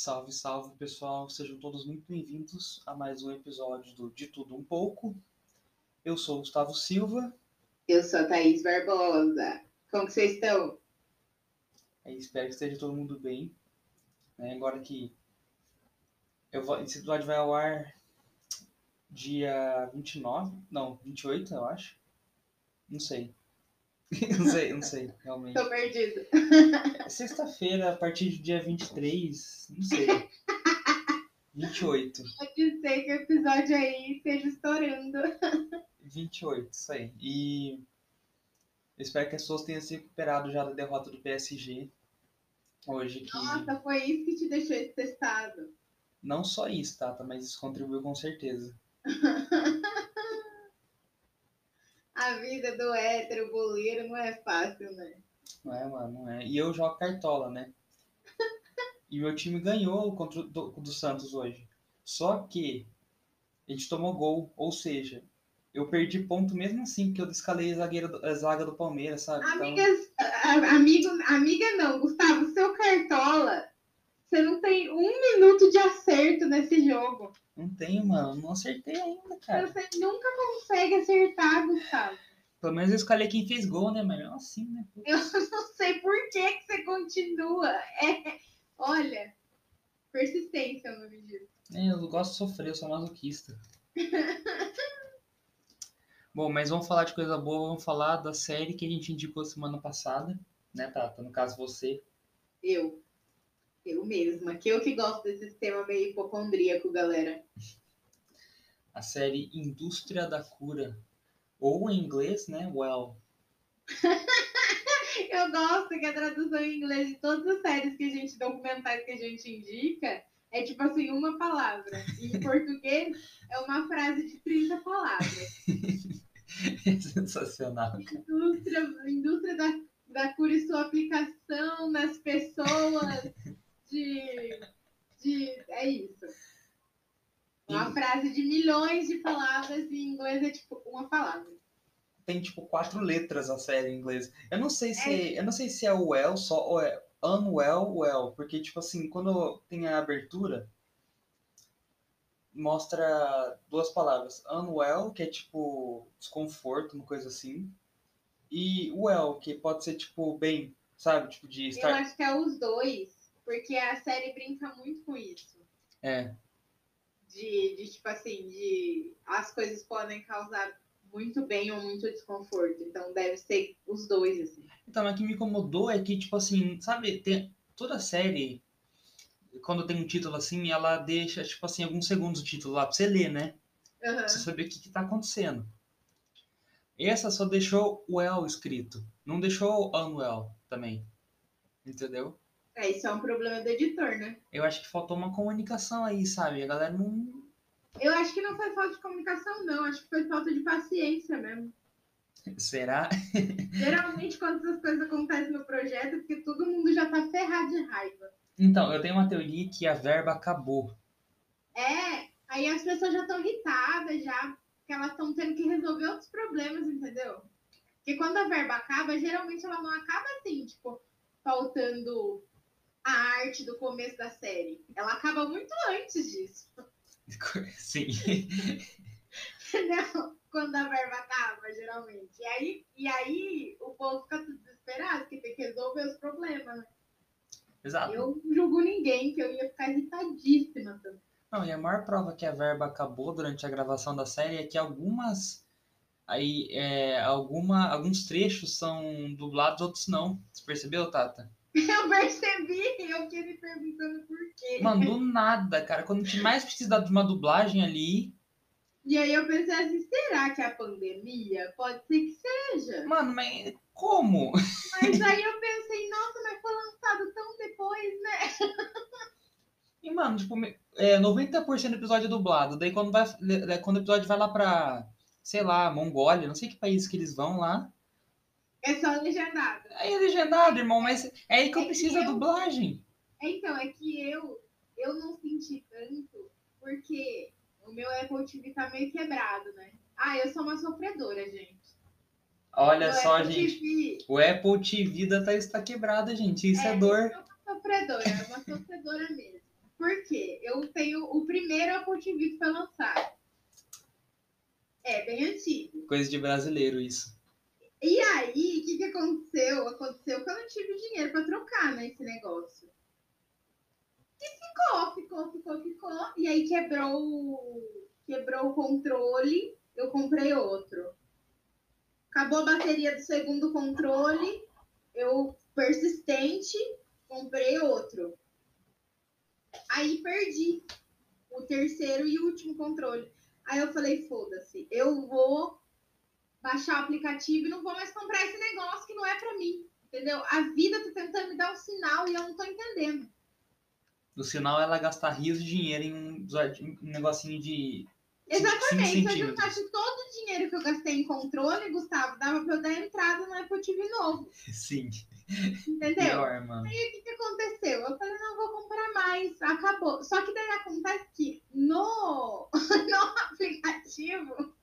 Salve, salve pessoal, sejam todos muito bem-vindos a mais um episódio do De Tudo Um Pouco. Eu sou o Gustavo Silva. Eu sou a Thaís Barbosa. Como que vocês estão? É, espero que esteja todo mundo bem. Né, agora que eu vou, esse episódio vai ao ar dia 29, não, 28 eu acho. Não sei. não sei, não sei, realmente. Tô perdido. Sexta-feira, a partir do dia 23, não sei. 28. Pode ser que o episódio aí esteja estourando. 28, isso aí. E eu espero que as pessoas tenham se recuperado já da derrota do PSG hoje. Que Nossa, foi isso que te deixou testado. não só isso, Tata, mas isso contribuiu com certeza. Vida do hétero boleiro não é fácil, né? Não é, mano? Não é. E eu jogo cartola, né? E meu time ganhou contra o do, do Santos hoje. Só que a gente tomou gol, ou seja, eu perdi ponto mesmo assim, porque eu descalei a, zagueira a zaga do Palmeiras, sabe? Então, Amigas, a- amigo, amiga não, Gustavo, seu cartola, você não tem um minuto de acerto nesse jogo. não tenho, mano. Não acertei ainda, cara. Você nunca consegue acertar, Gustavo. Pelo menos eu escalei quem fez gol, né? Mas mesmo assim, né? Eu não sei por que, que você continua. É, olha, persistência é o nome disso. É, eu gosto de sofrer, eu sou masoquista. Bom, mas vamos falar de coisa boa, vamos falar da série que a gente indicou semana passada, né, Tata? No caso, você. Eu. Eu mesma. Que eu que gosto desse sistema meio hipocondríaco, galera. A série Indústria da Cura. Ou em inglês, né? Well. Eu gosto que a tradução em inglês de todas as séries que a gente, documentais que a gente indica, é tipo assim, uma palavra. E em português é uma frase de 30 palavras. É sensacional. Indústria, indústria da, da cura e sua aplicação nas pessoas de. de é isso. Uma E- frase de milhões de palavras e em inglês é tipo uma palavra. Tem tipo quatro letras a série em inglês. Eu não sei se É. eu não sei se é o well só ou é unwell well, porque tipo assim, quando tem a abertura mostra duas palavras, unwell, que é tipo desconforto, uma coisa assim, e well, que pode ser tipo bem, sabe, tipo de Eu estar acho que é os dois, porque a série brinca muito com isso. é, De, de tipo assim, de as coisas podem causar muito bem ou muito desconforto. Então deve ser os dois, assim. Então, mas o que me incomodou é que, tipo assim, sabe, tem, toda série, quando tem um título assim, ela deixa, tipo assim, alguns segundos o título lá pra você ler, né? Aham. Pra você saber o que, que tá acontecendo. Essa só deixou well escrito, não deixou unwell também. Entendeu? É, isso é um problema do editor, né? Eu acho que faltou uma comunicação aí, sabe? A galera não. Eu acho que não foi falta de comunicação, não. Acho que foi falta de paciência mesmo. Será? Geralmente, quando essas coisas acontecem no projeto, é porque todo mundo já tá ferrado de raiva. Então, eu tenho uma teoria que a verba acabou. É, aí as pessoas já estão irritadas, já, que elas estão tendo que resolver outros problemas, entendeu? Porque quando a verba acaba, geralmente ela não acaba assim, tipo, faltando a arte do começo da série. Ela acaba muito antes disso, Sim. Quando a verba acaba, geralmente. E aí, e aí o povo fica tudo desesperado, que tem que resolver os problemas, né? Exato. Eu não julgo ninguém, que eu ia ficar irritadíssima também. Não, e a maior prova que a verba acabou durante a gravação da série é que algumas. Aí, é, alguma, alguns trechos são dublados, outros não. Você percebeu, Tata? Eu percebi, eu fiquei me perguntando por quê. Mano, do nada, cara. Quando a gente mais precisa de uma dublagem ali. E aí eu pensei assim, será que é a pandemia? Pode ser que seja. Mano, mas como? Mas aí eu pensei, nossa, mas foi lançado tão depois, né? E, mano, tipo, é, 90% do episódio é dublado. Daí quando, vai, quando o episódio vai lá pra, sei lá, Mongólia, não sei que país que eles vão lá. É só legendado. Aí é legendado, irmão, mas é aí que eu É que preciso da eu- dublagem. Então, é que eu, eu não senti tanto, porque o meu Apple TV tá meio quebrado, né? Ah, eu sou uma sofredora, gente. Olha Meu só, Apple gente. TV, O Apple TV da Thaís tá quebrada, gente. Isso é, É, dor. eu sou uma sofredora, é uma sofredora mesmo. Por quê? Eu tenho. O primeiro Apple TV que foi lançado. É, bem antigo. Coisa de brasileiro isso. E aí, o que, que aconteceu? Aconteceu que eu não tive dinheiro pra trocar nesse negócio. E ficou, ficou, ficou, ficou. E aí quebrou, quebrou o controle, eu comprei outro. Acabou a bateria do segundo controle, eu, persistente, comprei outro. Aí perdi o terceiro e último controle. Aí eu falei, foda-se, eu vou baixar o aplicativo e não vou mais comprar esse negócio que não é pra mim. Entendeu? A vida tá tentando me dar um sinal e eu não tô entendendo. O sinal é ela gastar rios de dinheiro em um, um negocinho de. Exatamente. Se eu juntasse todo o dinheiro que eu gastei em controle, Gustavo, dava pra eu dar entrada no Apple TV novo. Sim. Entendeu? Pior, mano. E o que, que aconteceu? Eu falei, não, vou comprar mais. Acabou. Só que daí acontece que no, no aplicativo,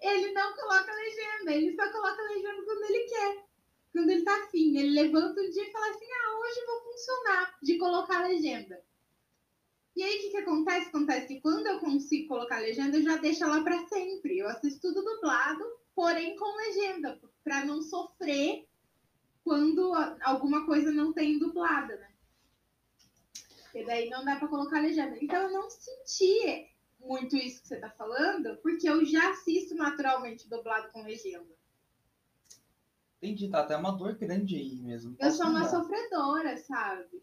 ele não coloca legenda. Ele só coloca legenda quando ele quer. Quando ele tá afim. Ele levanta um dia e fala assim, ah, hoje vou funcionar de colocar legenda. E aí, o que, que acontece? Acontece que quando eu consigo colocar legenda, eu já deixo lá pra sempre. Eu assisto tudo dublado, porém com legenda, pra não sofrer quando alguma coisa não tem dublada, né? E daí não dá pra colocar legenda. Então eu não senti muito isso que você tá falando, porque eu já assisto naturalmente dublado com legenda. Entendi, tá até uma dor grande aí mesmo. Eu sou uma sofredora, sabe?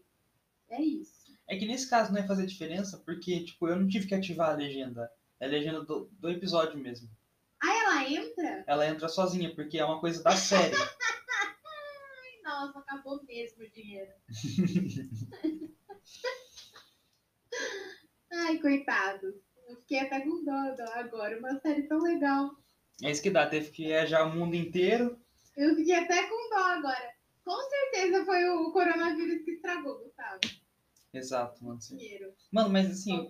É isso. É que nesse caso não ia fazer diferença, porque, tipo, eu não tive que ativar a legenda. É a legenda do, do episódio mesmo. Aí ela entra, Ela entra sozinha, porque é uma coisa da série. e nossa, acabou mesmo o dinheiro. Ai, coitado. Eu fiquei até com dó agora. Uma série tão legal. É isso que dá, teve que viajar o mundo inteiro. Eu fiquei até com dó agora. Com certeza foi o coronavírus que estragou, Gustavo. Exato, mano. Dinheiro. Mano, mas assim,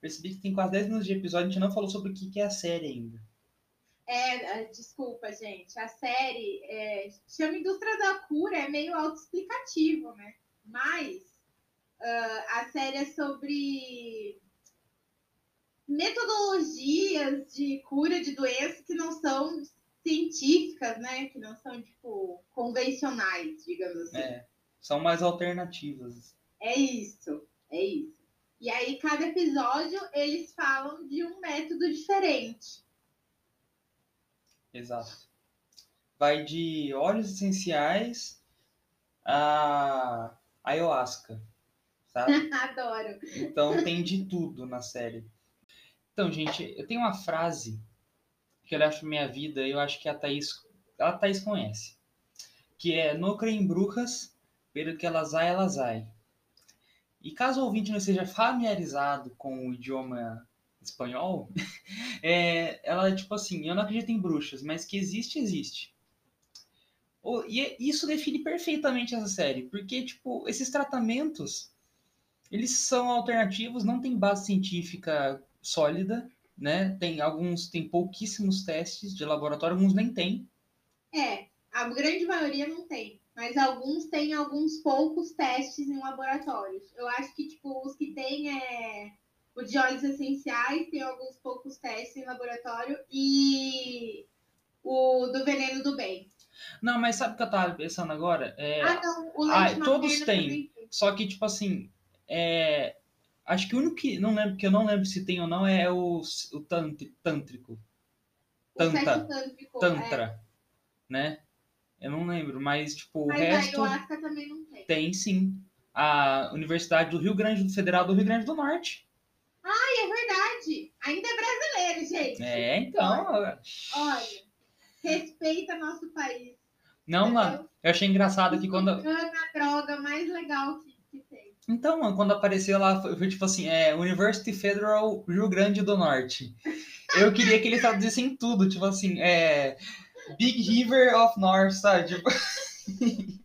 percebi que tem quase 10 minutos de episódio, a gente não falou sobre o que é a série ainda. É, é, desculpa, gente. A série é, chama Indústria da Cura, é meio autoexplicativo, né? Mas ah, a série é sobre metodologias de cura de doenças que não são científicas, né? Que não são, tipo, convencionais, digamos assim. É, são mais alternativas. É isso, é isso. E aí, cada episódio, eles falam de um método diferente. Exato. Vai de óleos essenciais a ayahuasca, sabe? Adoro. Então tem de tudo na série. Então, gente, eu tenho uma frase que eu pra minha vida eu acho que a Thaís, a Thaís conhece. Que é, no creem brujas, pelo que elas ai, elas ai. E caso o ouvinte não esteja familiarizado com o idioma espanhol, é, ela é tipo assim, eu não acredito em bruxas, mas que existe, existe. E é- isso define perfeitamente essa série, porque, tipo, esses tratamentos, eles são alternativos, não tem base científica sólida, né? Tem alguns, tem pouquíssimos testes de laboratório, alguns nem tem. É, a grande maioria não tem. Mas alguns têm alguns poucos testes em laboratórios. Eu acho que, tipo, os que tem é. O de óleos essenciais tem alguns poucos testes em laboratório. E o do veneno do bem. Não, mas sabe o que eu tava pensando agora? É, Ah, não. O Ah, leite todos materno têm. Só que, tipo assim, é, acho que o único que não lembro, que eu não lembro se tem ou não é o, o tântrico. O Tanta. sexo tântrico, é. Tantra, né? Eu não lembro, mas, tipo, o Mas resto também não tem. tem sim. A Universidade do Rio Grande, Federal do Rio Grande do Norte. Ai, é verdade. Ainda é brasileiro, gente. É, então. Olha, respeita nosso país. Não, mano, eu achei engraçado que quando. A droga mais legal que, que tem. Então, mano, quando apareceu lá, foi, tipo assim, é University Federal Rio Grande do Norte. Eu queria que eles traduzissem tudo, tipo assim, é Big River of North, sabe? Tipo...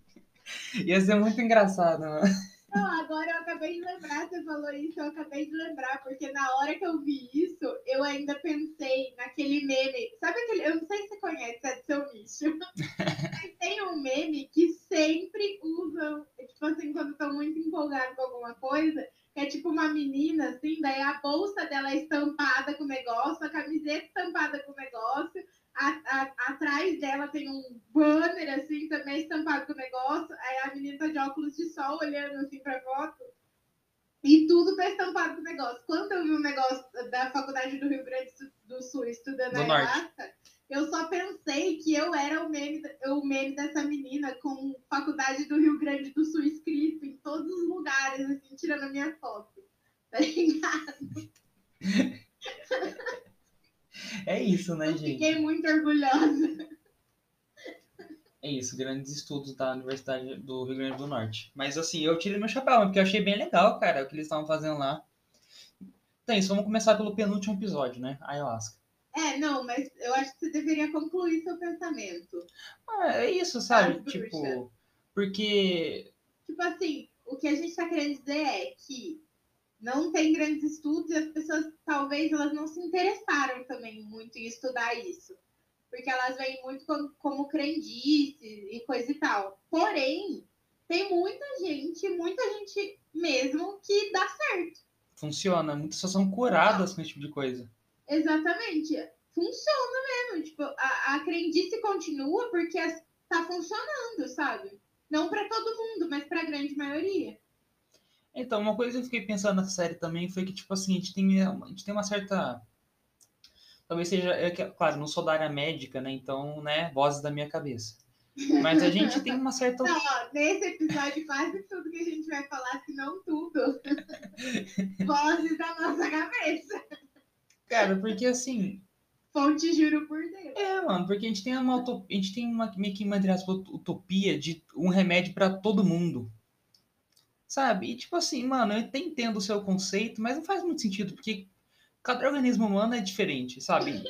Ia ser muito engraçado, mano. Não, agora eu acabei de lembrar, você falou isso, eu acabei de lembrar, porque na hora que eu vi isso, eu ainda pensei naquele meme. Sabe aquele. Eu não sei se você conhece, é do seu nicho. Mas tem um meme que sempre usam, tipo assim, quando estão muito empolgados com alguma coisa, que é tipo uma menina, assim, daí a bolsa dela é estampada com negócio, a camiseta estampada com negócio, a, a, atrás dela tem um banner, assim, também estampado com negócio, aí a menina tá de óculos de sol olhando, assim, pra foto. E tudo tá estampado com negócio. Quando eu vi um negócio da Faculdade do Rio Grande do Sul estudando Do a. Ayahuasca, eu só pensei que eu era o meme, o meme dessa menina com Faculdade do Rio Grande do Sul escrito em todos os lugares, assim, tirando a minha foto. Tá ligado? É isso, né, Eu gente? fiquei muito orgulhosa. É isso, grandes estudos da Universidade do Rio Grande do Norte. Mas assim, eu tirei meu chapéu, porque eu achei bem legal, cara, o que eles estavam fazendo lá. Então é isso, vamos começar pelo penúltimo episódio, né? Ayahuasca. É, não, mas eu acho que você deveria concluir seu pensamento. Ah, é isso, sabe? Tipo, porque. Tipo assim, o que a gente tá querendo dizer é que não tem grandes estudos e as pessoas talvez elas não se interessaram também muito em estudar isso. Porque elas veem muito como, como crendice e coisa e tal. Porém, tem muita gente, muita gente mesmo que dá certo. Funciona, muitas pessoas são curadas com esse tipo de coisa. Exatamente. Funciona mesmo. Tipo, a, a crendice continua porque as- tá funcionando, sabe? Não pra todo mundo, mas pra grande maioria. Então, uma coisa que eu fiquei pensando nessa série também foi que, tipo assim, a gente tem, a gente tem uma certa. Talvez seja. É que, claro, não sou da área médica, né? Então, né, vozes da minha cabeça. Mas a gente tem uma certa. Não, nesse episódio, quase tudo que a gente vai falar, se não tudo, vozes da nossa cabeça. Cara, porque assim. Fonte juro por Deus. É, mano, porque a gente tem uma, a gente tem uma meio que uma ut- utopia de um remédio pra todo mundo. Sabe? E tipo assim, mano, eu até entendo o seu conceito, mas não faz muito sentido, porque cada organismo humano é diferente, sabe?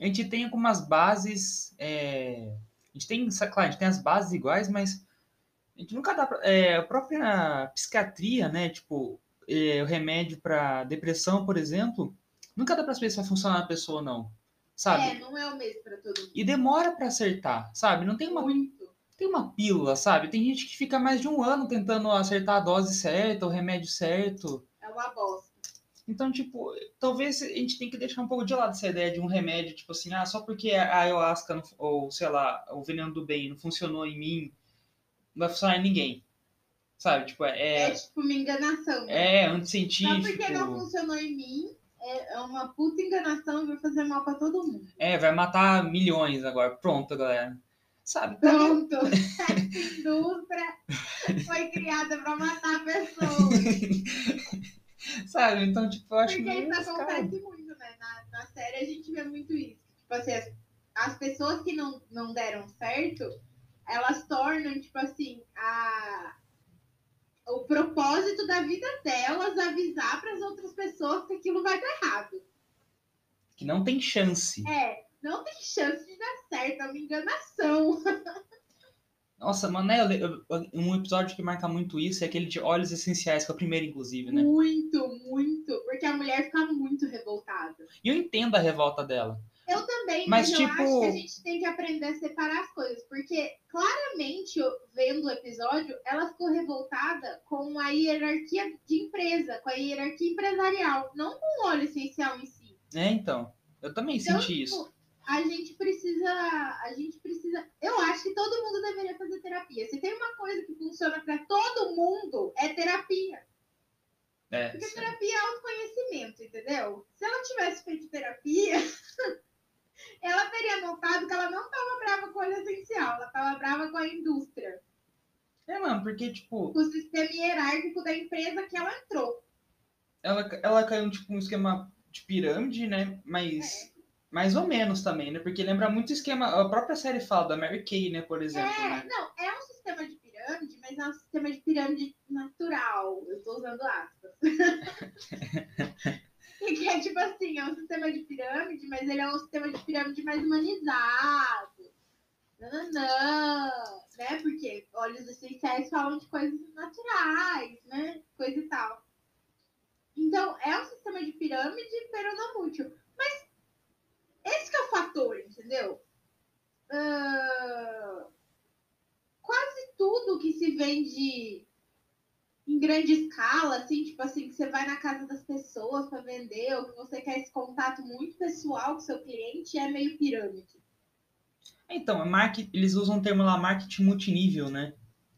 A gente tem algumas bases. é, A gente tem, claro, a gente tem as bases iguais, mas a gente nunca dá pra, é, a própria psiquiatria, né? Tipo, é, o remédio pra depressão, por exemplo, nunca dá pra saber se vai funcionar na pessoa ou não. Sabe? É, não é o mesmo pra todo mundo. E demora pra acertar, sabe? Não tem uma, Muito. Tem uma pílula, sabe? Tem gente que fica mais de um ano tentando acertar a dose certa, o remédio certo. É uma bosta. Então, tipo, talvez a gente tem que deixar um pouco de lado essa ideia de um remédio, tipo assim, ah, só porque a ayahuasca, não- ou sei lá, o veneno do bem não funcionou em mim, não vai funcionar em ninguém. Sabe? Tipo, É, é, tipo uma enganação. né? é Só anticientífico. porque não funcionou em mim, é é uma puta enganação e vai fazer mal pra todo mundo. É, vai matar milhões agora. Pronto, galera. Sabe? Então, Pronto. Essa indústria foi criada pra matar pessoas. sabe? Então, tipo, eu acho Porque isso arriscado. acontece muito, né? Na, na série a gente vê muito isso. Tipo assim, as, as pessoas que não, não deram certo, elas tornam, tipo assim, a, o propósito da vida delas avisar para as outras pessoas que aquilo vai dar errado. Que não tem chance. É, não tem chance de dar certo, é uma enganação. Nossa, mano, né, eu eu- um episódio que marca muito isso é aquele de óleos essenciais, que é o primeiro, inclusive, né? Muito, muito. Porque a mulher fica muito revoltada. E eu entendo a revolta dela. Eu também, Mas, mas, eu tipo- acho que a gente tem que aprender a separar as coisas. Porque, claramente, eu- vendo o episódio, ela ficou revoltada com a hierarquia de empresa, com a hierarquia empresarial, não com o óleo essencial em si. É, então. Eu também Então, senti isso. A gente precisa. A gente precisa. Eu acho que todo mundo deveria fazer terapia. Se tem uma coisa que funciona pra todo mundo, é terapia. É, Porque terapia é autoconhecimento, entendeu? Se ela tivesse feito terapia, ela teria notado que ela não estava brava com o essencial, ela estava brava com a indústria, é, mano, porque, tipo, com o sistema hierárquico da empresa que ela entrou. ela, ela caiu, tipo, um esquema de pirâmide, né? Mas. Mais ou menos também, né? Porque lembra muito o esquema. A própria série fala da Mary Kay, né? Por exemplo. É, né? não, é um sistema de pirâmide, mas é um sistema de pirâmide natural. Eu tô usando aspas. Que é tipo assim, é um sistema de pirâmide, mas ele é um sistema de pirâmide mais humanizado. Nananã, né? Porque óleos essenciais falam de coisas naturais, né? Coisa e tal. Então, é um sistema de pirâmide, pero é fator, entendeu? Ah, quase tudo que se vende em grande escala, assim, tipo assim, que você vai na casa das pessoas para vender, ou que você quer esse contato muito pessoal com seu cliente, é meio pirâmide. Então, market, eles usam o termo lá marketing multinível, né?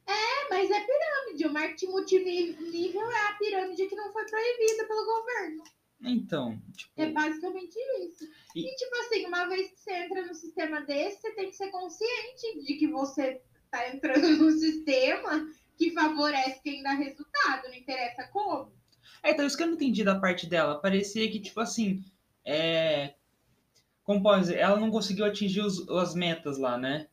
É, mas é pirâmide. O marketing multinível é a pirâmide que não foi proibida pelo governo. Então, tipo... É basicamente isso. E... e, tipo assim, uma vez que você entra no sistema desse, você tem que ser consciente de que você tá entrando no sistema que favorece quem dá resultado, não interessa como. É, então, isso que eu não entendi da parte dela. Parecia que, tipo assim, é... Como pode dizer? Ela não conseguiu atingir os, as metas lá, né?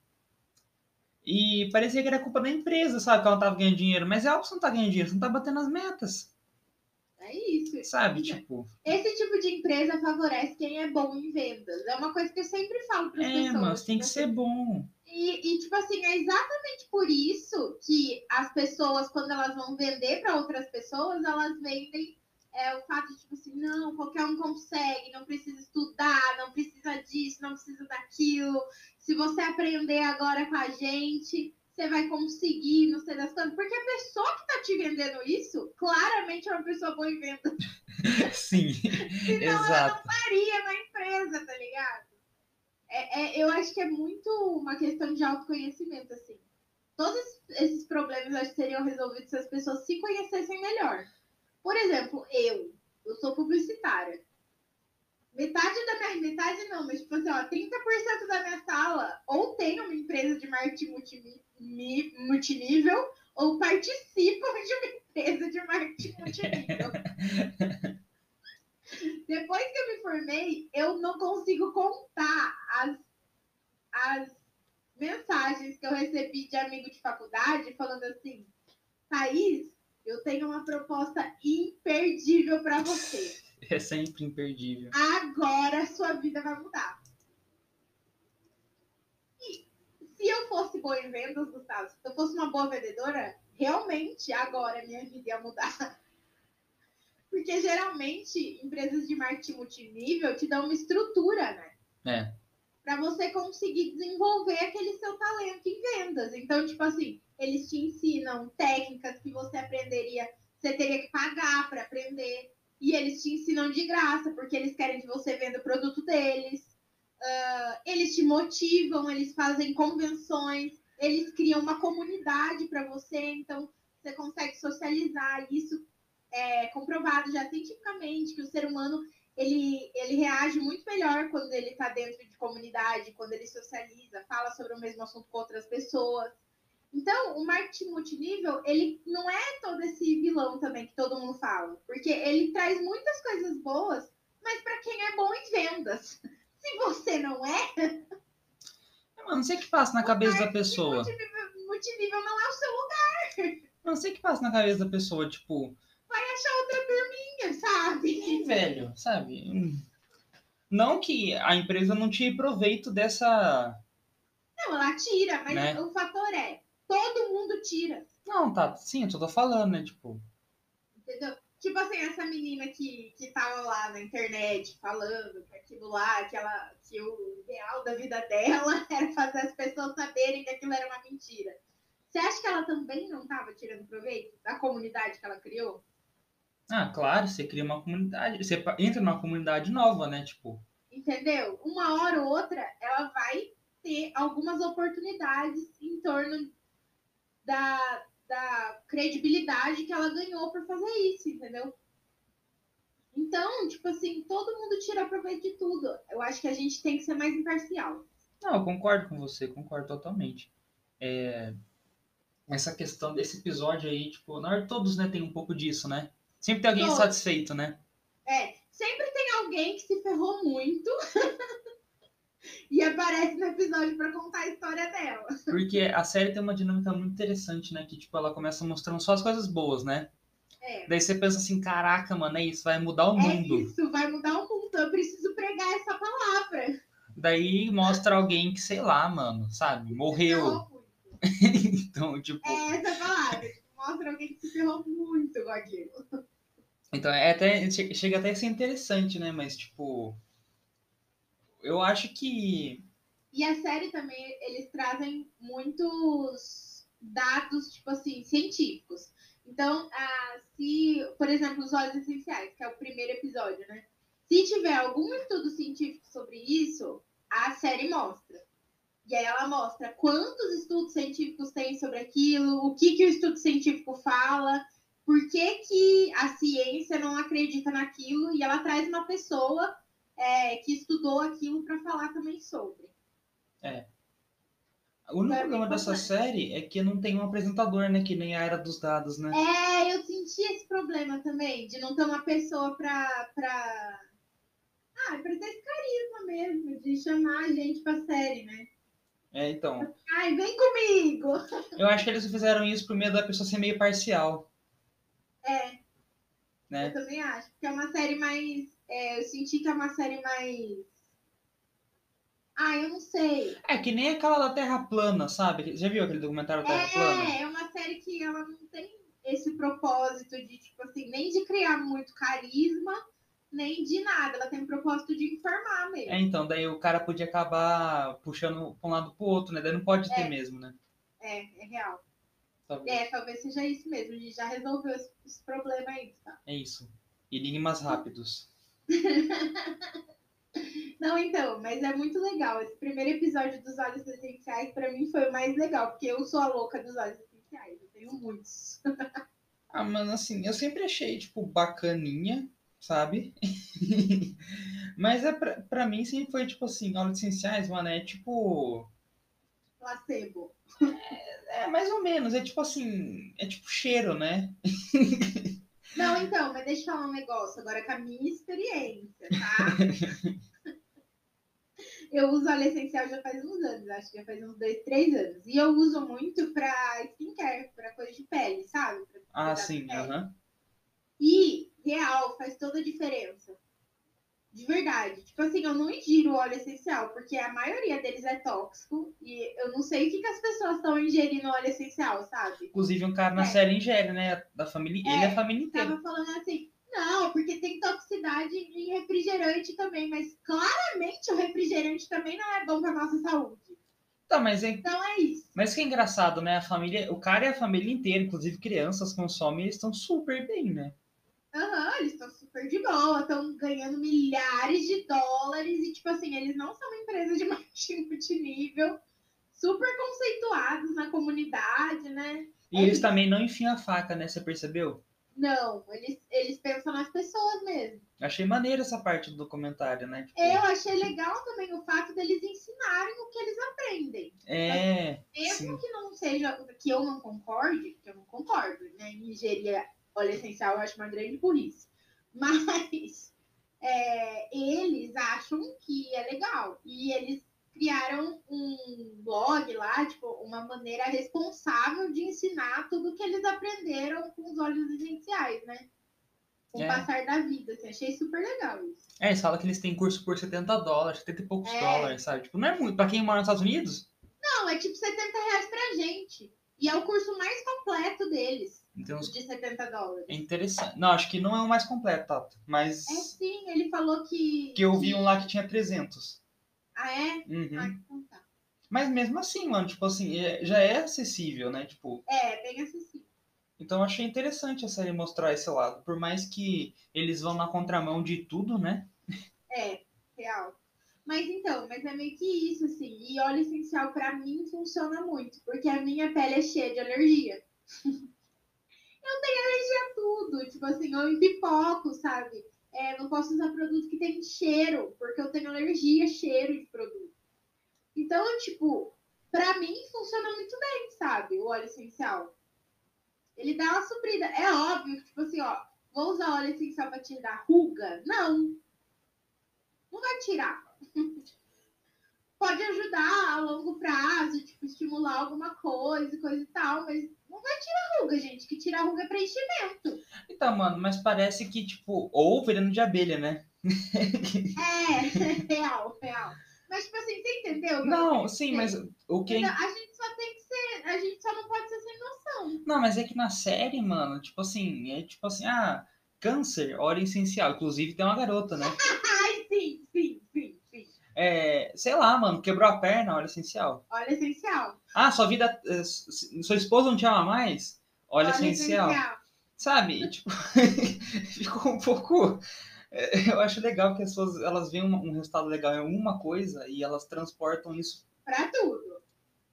E parecia que era culpa da empresa, sabe? Que ela não tava ganhando dinheiro. Mas é óbvio que você não tá ganhando dinheiro, você não tá batendo as metas. É isso. Sabe, tipo... Esse tipo de empresa favorece quem é bom em vendas. É uma coisa que eu sempre falo para as é, pessoas. É, mas tem que tipo ser bom. E, e, tipo assim, é exatamente por isso que as pessoas, quando elas vão vender para outras pessoas, elas vendem é, o fato de, tipo assim, não, qualquer um consegue, não precisa estudar, não precisa disso, não precisa daquilo. Se você aprender agora com a gente, você vai conseguir, não sei das coisas. Porque a pessoa que tá te vendendo isso, claramente é uma pessoa boa em venda. Sim, Senão exato. ela não faria na empresa, tá ligado? É, é, eu acho que é muito uma questão de autoconhecimento, assim. Todos esses problemas acho que seriam resolvidos se as pessoas se conhecessem melhor. Por exemplo, eu, eu sou publicitária. Metade da minha. Metade não, mas tipo assim, ó, 30% da minha sala ou tem uma empresa de marketing multinível ou participam de uma empresa de marketing multinível. Depois que eu me formei, eu não consigo contar as, as mensagens que eu recebi de amigo de faculdade falando assim: Thaís, eu tenho uma proposta imperdível para você. É sempre imperdível. Agora sua vida vai mudar. E se eu fosse boa em vendas, Gustavo, se eu fosse uma boa vendedora, realmente agora minha vida ia mudar. Porque geralmente empresas de marketing multinível te dão uma estrutura, né? É. Para você conseguir desenvolver aquele seu talento em vendas. Então, tipo assim, eles te ensinam técnicas que você aprenderia, você teria que pagar para aprender. E eles te ensinam de graça, porque eles querem que você venda o produto deles. Uh, eles te motivam, eles fazem convenções, eles criam uma comunidade para você, então você consegue socializar. Isso é comprovado já cientificamente que o ser humano ele, ele reage muito melhor quando ele está dentro de comunidade, quando ele socializa, fala sobre o mesmo assunto com outras pessoas. Então, o marketing multinível, ele não é todo esse vilão também que todo mundo fala, porque ele traz muitas coisas boas, mas para quem é bom em vendas. Se você não é. Eu não sei o que passa na cabeça da pessoa. Multinível, multinível não é o seu lugar. Eu não sei o que passa na cabeça da pessoa, tipo, vai achar outra turminha, sabe? Sim, velho, sabe? Não que a empresa não tire proveito dessa. Não, ela tira, mas né? o fator é, todo mundo tira. Não, tá, sim, eu tô falando, né? Tipo. Entendeu? Tipo assim, essa menina que, que tava lá na internet falando que aquilo lá, que, ela, que o ideal da vida dela era fazer as pessoas saberem que aquilo era uma mentira. Você acha que ela também não estava tirando proveito da comunidade que ela criou? Ah, claro, você cria uma comunidade, você entra numa comunidade nova, né? Tipo. Entendeu? Uma hora ou outra, ela vai ter algumas oportunidades em torno da, da credibilidade que ela ganhou por fazer isso, entendeu? Então, tipo assim, todo mundo tira proveito de tudo. Eu acho que a gente tem que ser mais imparcial. Não, eu concordo com você, concordo totalmente. É, essa questão desse episódio aí, tipo, na hora todos, né, tem um pouco disso, né? Sempre tem alguém Todos. insatisfeito, né? É, sempre tem alguém que se ferrou muito e aparece no episódio para contar a história dela. Porque a série tem uma dinâmica muito interessante, né? Que, tipo, ela começa mostrando só as coisas boas, né? É. Daí você pensa assim, caraca, mano, é isso, vai mudar o é mundo. É isso, vai mudar o mundo, eu preciso pregar essa palavra. Daí mostra alguém que, sei lá, mano, sabe, morreu. então, tipo... É essa palavra mostra alguém que se ferrou muito com aquilo. Então, é até, chega até a ser interessante, né? Mas, tipo. Eu acho que. E a série também, eles trazem muitos dados, tipo assim, científicos. Então, ah, se, por exemplo, os óleos essenciais, que é o primeiro episódio, né? Se tiver algum estudo científico sobre isso, a série mostra. E aí ela mostra quantos estudos científicos tem sobre aquilo, o que, que o estudo científico fala, por que, que a ciência não acredita naquilo, e ela traz uma pessoa é, que estudou aquilo para falar também sobre. É. O único É problema dessa série é que não tem um apresentador, né? Que nem a Era dos Dados, né? É, eu senti esse problema também, de não ter uma pessoa pra. pra... Ah, pra ter esse carisma mesmo, de chamar a gente pra série, né? É, então. Ai, vem comigo! Eu acho que eles fizeram isso por medo da pessoa ser meio parcial, É, né? eu também acho. Porque é uma série mais. É, eu senti que é uma série mais. Ah, eu não sei. É que nem aquela da Terra Plana, sabe? Já viu aquele documentário Terra Plana? É, é uma série que ela não tem esse propósito de, tipo assim, nem de criar muito carisma, nem de nada. Ela tem o propósito de informar mesmo. É, então, daí o cara podia acabar puxando pra um lado pro outro, né? Daí não pode ter mesmo, né? É, é real. Talvez. É, talvez seja isso mesmo. A gente já resolveu esse, esse problema aí, tá? É isso. Enigmas rápidos. Não, então, mas é muito legal. Esse primeiro episódio dos Olhos Essenciais, pra mim, foi o mais legal, porque eu sou a louca dos Olhos Essenciais. Eu tenho muitos. Ah, mas assim, eu sempre achei, tipo, bacaninha, sabe? mas é pra, pra mim sempre foi, tipo assim, aulas essenciais, mano, é tipo. Placebo. É mais ou menos, é tipo assim, é tipo cheiro, né? Não, então, mas deixa eu falar um negócio agora com a minha experiência, tá? eu uso óleo essencial já faz uns anos, acho que já faz uns dois, três anos. E eu uso muito pra skincare, pra coisa de pele, sabe? Pra Ah, sim, aham. E, real, faz toda a diferença. De verdade. Tipo assim, eu não ingiro óleo essencial, porque a maioria deles é tóxico. E eu não sei o que, que as pessoas estão ingerindo óleo essencial, sabe? Inclusive um cara na É. série ingere, né? Da família. Ele é a família inteira. Tava falando assim, não, porque tem toxicidade em refrigerante também, mas claramente o refrigerante também não é bom pra nossa saúde. Tá, mas é, Então é isso. mas que é engraçado, né? A família, o cara e a família inteira, inclusive crianças consomem, eles estão super bem, né? Aham, eles estão super de boa, estão ganhando milhares de dólares e, tipo assim, eles não são uma empresa de marketing multinível, super conceituados na comunidade, né? E eles isso. também não enfiam a faca, né? Você percebeu? Não, eles, eles pensam nas pessoas mesmo. Achei maneiro essa parte do documentário, né? Tipo, Eu achei legal também o fato deles ensinarem o que eles aprendem. é, Mesmo Sim. que não seja, que eu não concorde, que eu não concordo, né? Em óleo essencial eu acho uma grande burrice. Mas é, eles acham que é legal. E eles criaram um blog lá, tipo, uma maneira responsável de ensinar tudo que eles aprenderam com os óleos essenciais, né? Com o É. passar da vida. Assim, achei super legal isso. é, eles falam que eles têm curso por 70 dólares, 70 e poucos É. dólares, sabe? Tipo, não é muito. Pra quem mora nos Estados Unidos, Não, é tipo 70 reais pra gente. E é o curso mais completo deles, então de 70 dólares. é interessante. Não, acho que não é o mais completo, Tato. Mas É sim, ele falou que. que eu vi um lá que tinha 300. Ah, é? Uhum. Ah, então tá. Mas mesmo assim, mano, tipo assim, é- já é acessível, né? Tipo, É, bem acessível. então eu achei interessante a série mostrar esse lado. Por mais que eles vão na contramão de tudo, né? É, real. Mas então, mas é meio que isso, assim. E óleo essencial pra mim funciona muito, porque a minha pele é cheia de alergia. eu tenho alergia a Tipo assim, eu empipoco, sabe? É, não posso usar produto que tem cheiro, porque eu tenho alergia a cheiro de produto. Então, tipo, pra mim funciona muito bem, sabe? O óleo essencial. Ele dá uma suprida. É óbvio, tipo assim, ó, vou usar óleo essencial pra tirar ruga? Não. Não vai tirar. Pode ajudar a longo prazo, tipo, estimular alguma coisa, coisa e tal, mas não vai tirar ruga, gente. Que tirar ruga é preenchimento. Então, mano, mas parece que, tipo, ou veneno de abelha, né? É, real, real. Mas, tipo assim, você entendeu? Não, sim, mas o que. Entendeu? A gente só tem que ser. A gente só não pode ser sem noção. Não, mas é que na série, mano, tipo assim, é tipo assim, ah, câncer, óleo essencial. Inclusive tem uma garota, né? Ai, sim, sim, sim, sim. É, sei lá, mano, quebrou a perna, óleo essencial. Óleo essencial. Ah, sua vida. eh, Sua esposa não te ama mais? Óleo essencial. Sabe? E, tipo, ficou um pouco. é, Eu acho legal que as pessoas elas veem um resultado legal em uma coisa e elas transportam isso. Pra tudo.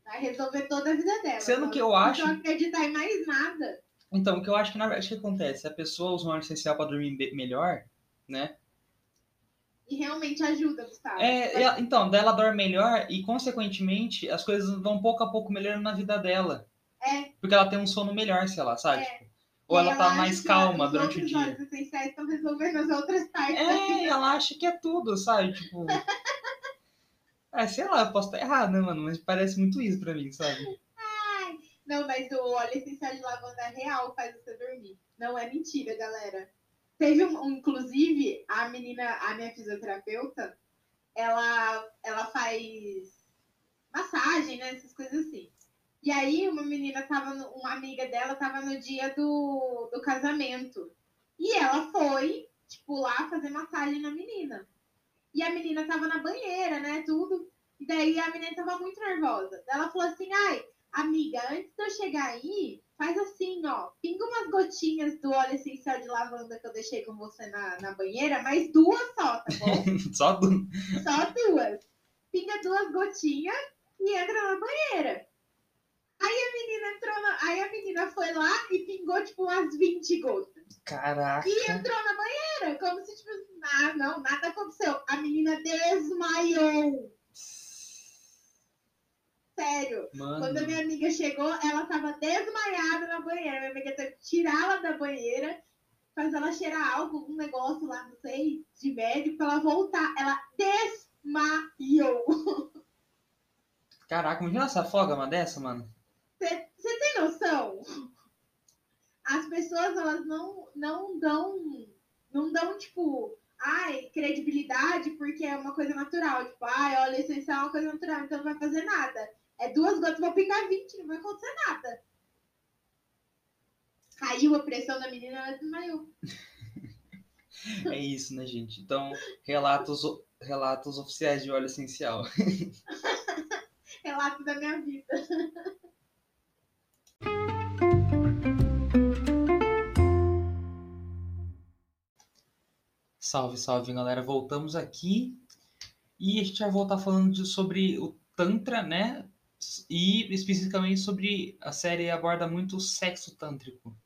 Vai resolver toda a vida dela. Sendo que eu Não acho- Não acreditar em mais nada. Então, o que eu acho que na verdade o que acontece? A pessoa usa um óleo essencial para dormir melhor, né? E realmente ajuda, Gustavo. É, ela- então, daí ela dorme melhor e, consequentemente, as coisas vão pouco a pouco melhorando na vida dela. É. Porque ela tem um sono melhor, sei lá, sabe? É. Tipo, ou E ela tá mais calma durante o dia. essenciais estão resolvendo as outras partes É, vida. e ela acha que é tudo, sabe? Tipo. É, sei lá, eu posso estar errado, né, mano? Mas parece muito isso pra mim, sabe? Não, mas o óleo essencial de lavanda real faz você dormir. Não é mentira, galera. Teve um, inclusive, a menina, a minha fisioterapeuta, ela, ela faz massagem, né? Essas coisas assim. E aí, uma menina tava, no- uma amiga dela tava no dia do, do casamento. E ela foi, tipo, lá fazer massagem na menina. E a menina tava na banheira, né? Tudo. E daí a menina tava muito nervosa. Ela falou assim: ai, amiga, antes de eu chegar aí, faz assim, ó. Pinga umas gotinhas do óleo essencial de lavanda que eu deixei com você na, na banheira, mas duas só, tá bom? Só do. Só duas. Pinga duas gotinhas e entra na banheira. Aí a menina entrou na... Aí a menina foi lá e pingou, tipo, umas 20 gotas. Caraca. E entrou na banheira, como se, tipo, ah, não, nada aconteceu. A menina desmaiou. Sério. Mano. Quando a minha amiga chegou, ela tava desmaiada na banheira. Minha amiga teve que tirá-la da banheira, fazer ela cheirar algo, um negócio lá, não sei, de médico, pra ela voltar. Ela desmaiou. Caraca, imagina essa afoga uma dessa, mano. Você tem noção? As pessoas, elas não, não dão, não dão, tipo, ai, credibilidade porque é uma coisa natural. Tipo, ai, óleo essencial é uma coisa natural, então não vai fazer nada. É duas gotas, vou pingar 20, não vai acontecer nada. Caiu a pressão da menina, ela desmaiou. É isso, né, gente? Então, relatos, relatos oficiais de óleo essencial. Relato da minha vida. Salve, salve, galera. Voltamos aqui e a gente vai voltar falando de- sobre o Tantra, né? E especificamente sobre a série aborda muito o sexo tântrico.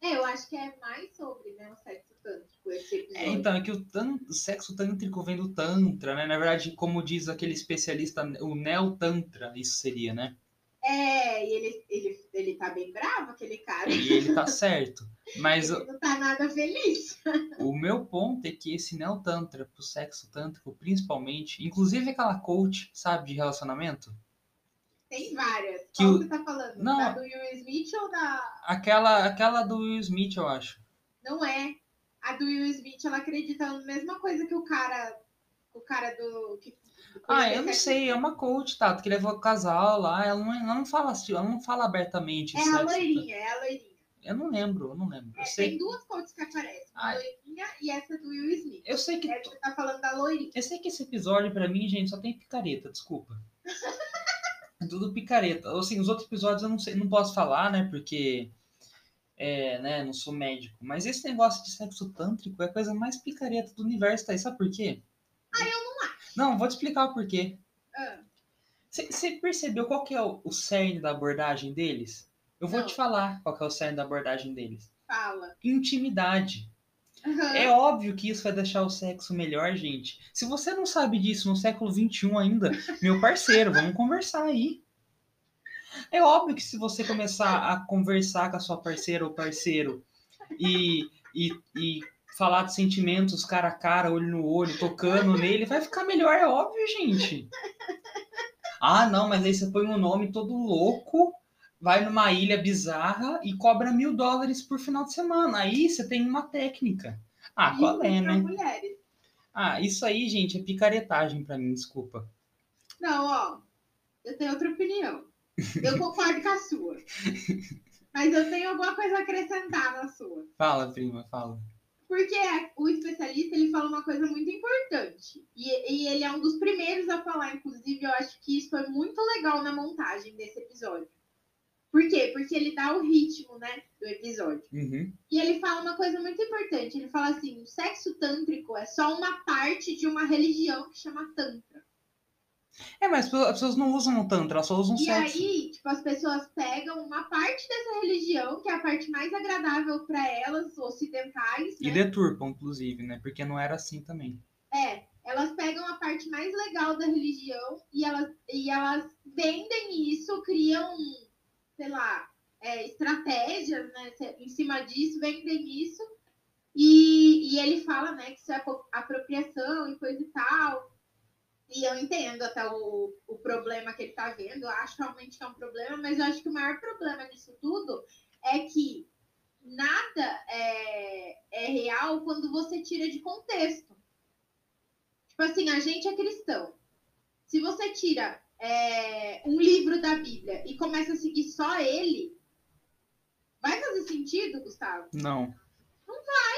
É, eu acho que é mais sobre, né, o sexo tântrico. É, então, é que o, tan- o sexo tântrico vem do Tantra, né? Na verdade, como diz aquele especialista, o Neo-Tantra, isso seria, né? É, e ele, ele, ele tá bem bravo, aquele cara. E ele tá certo. Mas Ele não tá nada feliz. o meu ponto é que esse Neo-Tantra pro sexo tântrico, principalmente, inclusive aquela coach, sabe, de relacionamento, Tem várias. Que Qual o- você tá falando? Não, Da do Will Smith ou da. aquela, aquela do Will Smith, eu acho. Não é. A do Will Smith, ela acredita na mesma coisa que o cara. O cara do. Que, Ah, eu não sei, é uma coach, tá? Que levou o casal lá, ela não, ela não fala assim, ela não fala abertamente. É sexo a tântrico. loirinha, é a loirinha. Eu não lembro, eu não lembro. É, Eu sei, tem duas coaches que aparecem. A loirinha e essa do Will Smith. eu sei que É, você tá falando da loirinha. Eu sei que esse episódio, pra mim, gente, só tem picareta, desculpa. É tudo picareta. Assim, os outros episódios eu não sei, não posso falar, né? Porque. É, né? Não sou médico. Mas esse negócio de sexo tântrico é a coisa mais picareta do universo, tá aí. Sabe por quê? Ah, eu não acho. Não, vou te explicar o porquê. Ah, Você percebeu qual que é o, o cerne da abordagem deles? Eu vou Não. te falar qual que é o cerne da abordagem deles. fala. Intimidade. Aham. É óbvio que isso vai deixar o sexo melhor, gente. Se você não sabe disso no século XXI ainda, meu parceiro, vamos conversar aí. É óbvio que se você começar a conversar com a sua parceira ou parceiro e, e, e falar de sentimentos cara a cara, olho no olho, tocando nele, vai ficar melhor, é óbvio, gente. Ah, não, mas aí você põe um nome todo louco, vai numa ilha bizarra e cobra mil dólares por final de semana. Aí você tem uma técnica. Ah, qual é, né? mulheres. Ah, isso aí, gente, é picaretagem pra mim, desculpa. Não, ó. Eu tenho outra opinião. Eu concordo com a sua. Mas eu tenho alguma coisa a acrescentar na sua. Fala, prima, fala. Porque o especialista ele fala uma coisa muito importante. E, e ele é um dos primeiros a falar, inclusive, eu acho que isso foi muito legal na montagem desse episódio. Por quê? Porque ele dá o ritmo, né, do episódio. Uhum. E ele fala uma coisa muito importante. Ele fala assim: o sexo tântrico é só uma parte de uma religião que chama Tantra. É, mas as pessoas não usam o Tantra, elas só usam E sexo. aí, tipo, as pessoas pegam uma parte dessa religião, que é a parte mais agradável para elas, ocidentais, E né? deturpam, inclusive, né? Porque não era assim também. É, elas pegam a parte mais legal da religião e elas, e elas vendem isso, criam, sei lá, é, estratégias né, em cima disso, vendem isso. E, e ele fala né, que isso é apro- apropriação e coisa e tal. E eu entendo até o, o problema que ele tá vendo, acho realmente que é um problema, mas eu acho que o maior problema disso tudo é que nada é, é real quando você tira de contexto. Tipo assim, a gente é cristão. Se você tira é, um livro da Bíblia e começa a seguir só ele, vai fazer sentido, Gustavo? Não.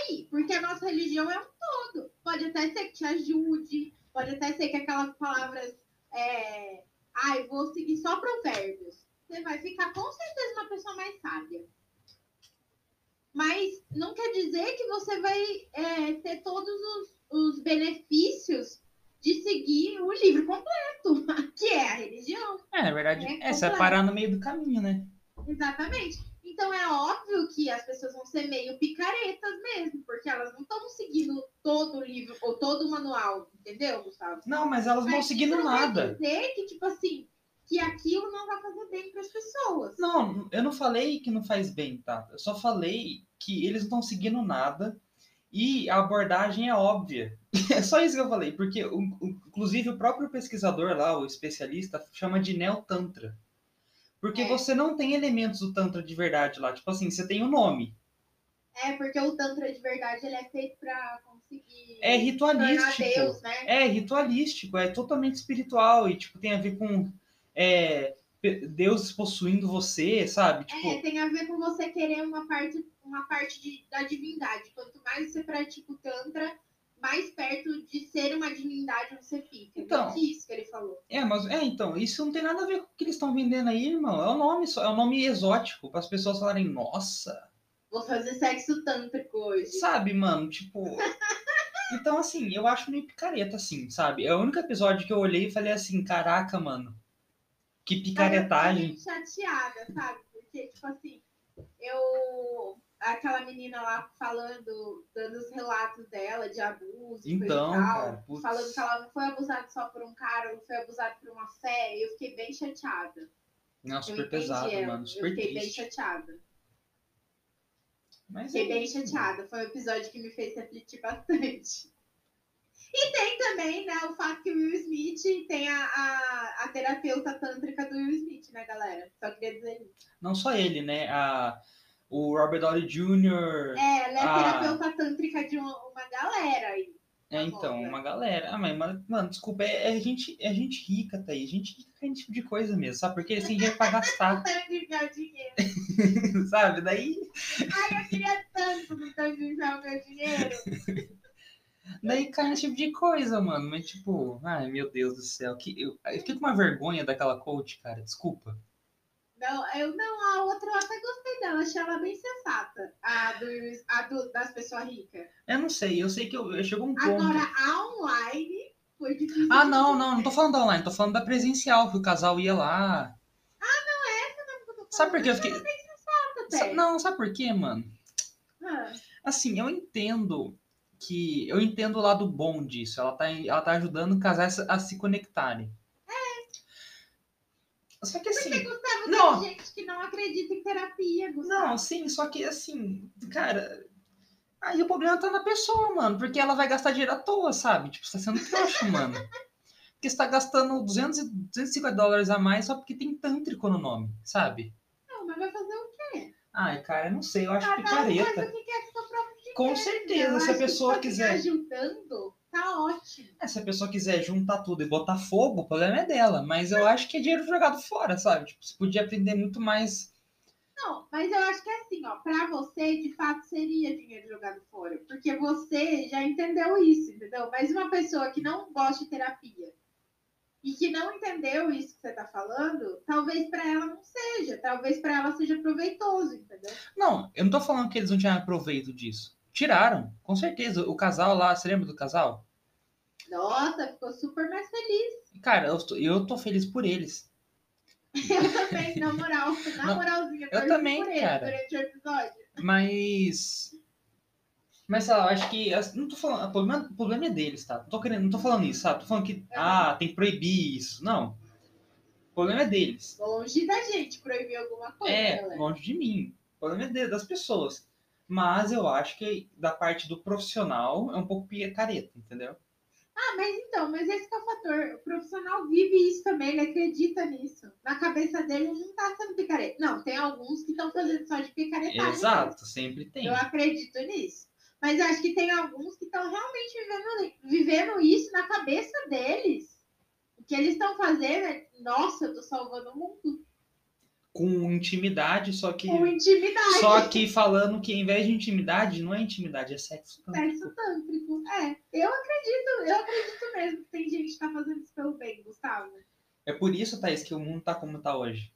Aí, porque a nossa religião é um todo. Pode até ser que te ajude, pode até ser que aquelas palavras. É, Ai, vou seguir só provérbios. Você vai ficar com certeza uma pessoa mais sábia. Mas não quer dizer que você vai é, ter todos os, os benefícios de seguir o livro completo, que é a religião. É, na verdade, É é, vai completo. parar no meio do caminho, né? Exatamente. Então é óbvio que as pessoas vão ser meio picaretas mesmo, porque elas não estão seguindo todo o livro ou todo o manual, entendeu, Gustavo? Não, mas elas não vão Mas seguindo isso não quer nada. dizer que, tipo assim, que aquilo não vai fazer bem para as pessoas. Não, eu não falei que não faz bem, tá? Eu só falei que eles não estão seguindo nada e a abordagem é óbvia. É só isso que eu falei, porque inclusive o próprio pesquisador lá, o especialista, chama de neotantra. Porque É. você não tem elementos do tantra de verdade lá. Tipo assim, você tem o nome. É, porque o Tantra de verdade ele é feito para conseguir É ritualístico. Deus, né? É ritualístico, é totalmente espiritual e tipo tem a ver com é, deuses possuindo você, sabe? Tipo, É, tem a ver com você querer uma parte, uma parte de- da divindade. Quanto mais você pratica o Tantra, mais perto de ser uma divindade você fica. Então. Meio que isso que ele falou. É, mas é, então, isso não tem nada a ver com o que eles estão vendendo aí, irmão. É o nome só, é um nome exótico, para as pessoas falarem, nossa, Vou fazer sexo tântrico hoje. sabe, mano, tipo. Então, assim, eu acho meio picareta, assim, sabe? É o único episódio que eu olhei e falei assim, caraca, mano, que Aí eu picaretagem. fiquei chateada, sabe? Porque, tipo assim, eu. Aquela menina lá falando, dando os relatos dela de abuso, e Então, tal, cara, falando que ela não foi abusada só por um cara, não foi abusada por uma fé, eu fiquei bem chateada. Não, eu super pesado, ela, mano, Eu super fiquei bem triste. chateada. Mas Fiquei é bem mano. chateada. Foi um episódio que me fez refletir bastante. E tem também, né, o fato que o Will Smith tem a, a, a terapeuta tântrica do Will Smith, né, galera? Só queria dizer isso. Não só ele, né? A, o Robert Downey Jr. É, ela é Ah. terapeuta tântrica de uma, uma galera aí. É, Tá então, uma galera. Ah, mas, mano, desculpa, é, é gente, é gente rica, tá aí. Gente rica é esse tipo de coisa mesmo, sabe? Porque eles têm dinheiro pra gastar, dinheiro. sabe? Daí, Ai, eu queria tanto enviar o meu dinheiro. daí cai nesse tipo de coisa, mano. Mas, tipo, ai, meu Deus do céu. Que, eu, eu fiquei com uma vergonha daquela coach, cara. Desculpa. Não, eu não, a outra eu até gostei dela, achei ela bem sensata. A, do, a do, das pessoas ricas. Eu não sei, eu sei que eu, eu chegou um ponto. Agora, a online foi difícil. Ah, não, não, não tô falando da online, tô falando da presencial, que o casal ia lá. Sabe por que eu fiquei. Sa- Até. Não, sabe por quê, mano? Ah, Assim, eu entendo que. Eu entendo o lado bom disso. Ela tá, ela tá ajudando casais a se conectarem. Só que Porque, assim. Gustavo, Não. tem gente que não acredita em terapia, Gustavo. Não, sim, só que assim, cara. Aí o problema tá na pessoa, mano. Porque ela vai gastar dinheiro à toa, sabe? Tipo, você tá sendo trouxa, mano. Porque você tá gastando 200, e- 250 dólares a mais só porque tem tântrico no nome, sabe? Não, mas vai fazer o quê? Ai, cara, não sei, eu acho Cada um faz picareta. o que quer com Eu certeza, se a pessoa quiser. Tá ótimo. É, se a pessoa quiser juntar tudo e botar fogo, o problema é dela. Mas eu acho que é dinheiro jogado fora, sabe? Tipo, você podia aprender muito mais. Não, mas eu acho que é assim, ó, pra você, de fato, seria dinheiro jogado fora. Porque você já entendeu isso, entendeu? Mas uma pessoa que não gosta de terapia e que não entendeu isso que você tá falando, talvez para ela não seja, talvez para ela seja proveitoso, entendeu? Não, eu não tô falando que eles não tinham proveito disso. Tiraram, com certeza. O casal lá, você lembra do casal? Nossa, ficou super mais feliz. Cara, eu tô, eu tô feliz por eles. Eu também, na moral, na Não, moralzinha. eu também, por cara. Durante o episódio. Mas. Mas sei lá, eu acho que. Não tô falando. O problema, o problema é deles, tá? Não tô, querendo, não tô falando isso, sabe? Tô falando que. Ah, tem que proibir isso. Não. O problema é deles. Longe da gente proibir alguma coisa, É, galera. longe de mim. O problema é de- das pessoas. Mas eu acho que da parte do profissional é um pouco picareta, entendeu? Ah, mas então, mas esse que é o fator. O profissional vive isso também, ele acredita nisso. Na cabeça dele, ele não tá sendo picareta. Não, tem alguns que estão fazendo só de picaretagem. Exato, sempre tem. Eu acredito nisso. Mas eu acho que tem alguns que estão realmente vivendo, vivendo isso na cabeça deles. O que eles estão fazendo é, nossa, eu tô salvando o mundo. Com intimidade, só que. Com intimidade. Só que falando que em vez de intimidade, não é intimidade, é sexo. tântrico. Sexo tântrico. É, eu acredito, eu acredito mesmo que tem gente que tá fazendo isso pelo bem, Gustavo. É por isso, Thaís, que o mundo tá como tá hoje.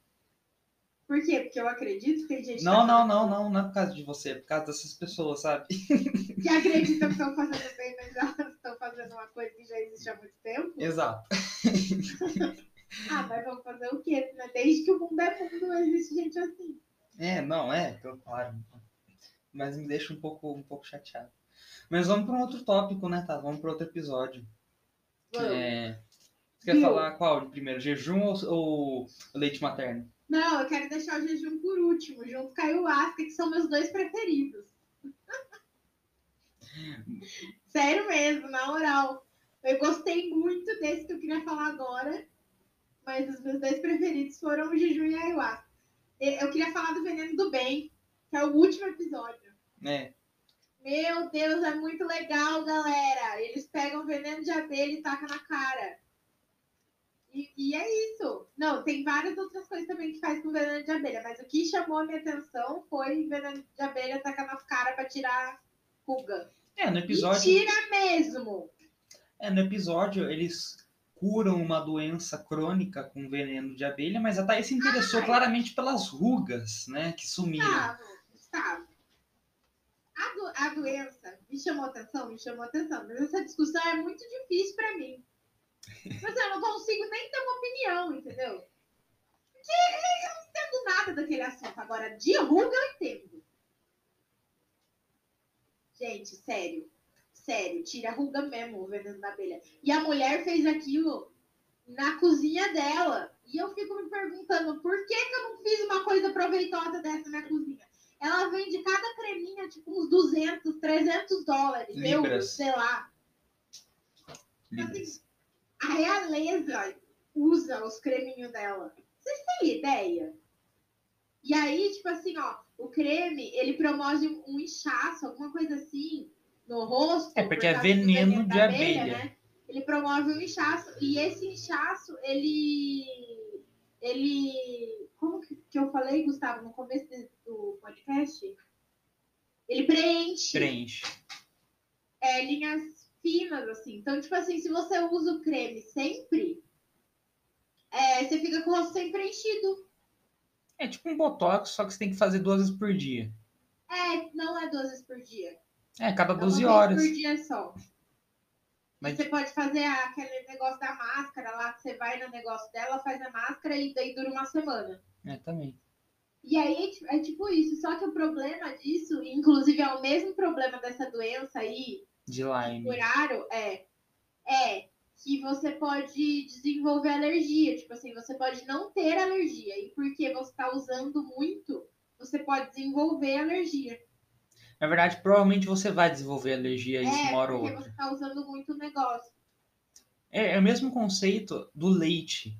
Por quê? Porque eu acredito que tem gente Não, que, tá não, não, não, não é por causa de você, é por causa dessas pessoas, sabe? que acreditam que estão fazendo bem, mas elas estão fazendo uma coisa que já existe há muito tempo. Exato. Ah, mas vamos fazer o quê? né? Desde que o mundo é mundo, existe gente assim. É, não, é, claro. Mas me deixa um pouco, um pouco chateado. Mas vamos para um outro tópico, né, tá? Vamos para outro episódio. Vamos. É, Você quer Viu? falar qual de primeiro? Jejum ou, ou leite materno? Não, eu quero deixar o jejum por último, junto com a ayahuasca, que são meus dois preferidos. Sério mesmo, na moral. Eu gostei muito desse que eu queria falar agora, mas os meus dois preferidos foram o jejum e a ayahuasca. E- Eu queria falar do veneno do bem, que é o último episódio. É, Meu Deus, é muito legal, galera. Eles pegam veneno de abelha e tacam na cara. E, e é isso. Não, tem várias outras coisas também que faz com veneno de abelha, mas o que chamou a minha atenção foi veneno de abelha tacar nas caras pra tirar ruga. é no E episódio. tira mesmo. É, no episódio eles curam uma doença crônica com veneno de abelha, mas a Thaís se interessou Ai. claramente pelas rugas, né, que sumiram. Gustavo, Gustavo. A, do- a doença me chamou atenção, me chamou atenção, mas essa discussão é muito difícil pra mim. Mas eu não consigo nem ter uma opinião, entendeu? Porque eu não entendo nada daquele assunto. Agora, de ruga eu entendo. Gente, sério. Sério, tira a ruga mesmo o veneno da abelha. E a mulher fez aquilo na cozinha dela. E eu fico me perguntando por que, que eu não fiz uma coisa proveitosa dessa na cozinha? Ela vende cada creminha, tipo, uns 200, 300 dólares. Libras. Sei lá. Libras. A realeza usa os creminhos dela. Vocês têm ideia? E aí, tipo assim, ó, o creme, ele promove um inchaço, alguma coisa assim, no rosto. É, porque por é veneno de da abelha. né? Ele promove um inchaço. E esse inchaço, ele. Ele. Como que, que eu falei, Gustavo, no começo do podcast? Ele preenche Preenche. é, linhas finas, assim. Então, tipo assim, se você usa o creme sempre, é, você fica com o rosto sempre preenchido. É tipo um botox, só que você tem que fazer duas vezes por dia. É, não é duas vezes por dia. É, cada É 12 uma horas. por dia só. Mas- Você pode fazer aquele negócio da máscara lá, que você vai no negócio dela, faz a máscara e daí dura uma semana. É, também. E aí é tipo isso. Só que o problema disso, inclusive é o mesmo problema dessa doença aí, De Lyme. curaram é, é que você pode desenvolver alergia. Tipo assim, você pode não ter alergia. E porque você está usando muito, você pode desenvolver alergia. Na verdade, provavelmente você vai desenvolver alergia a isso é, uma hora ou porque outra. você está usando muito negócio. É, é o mesmo conceito do leite.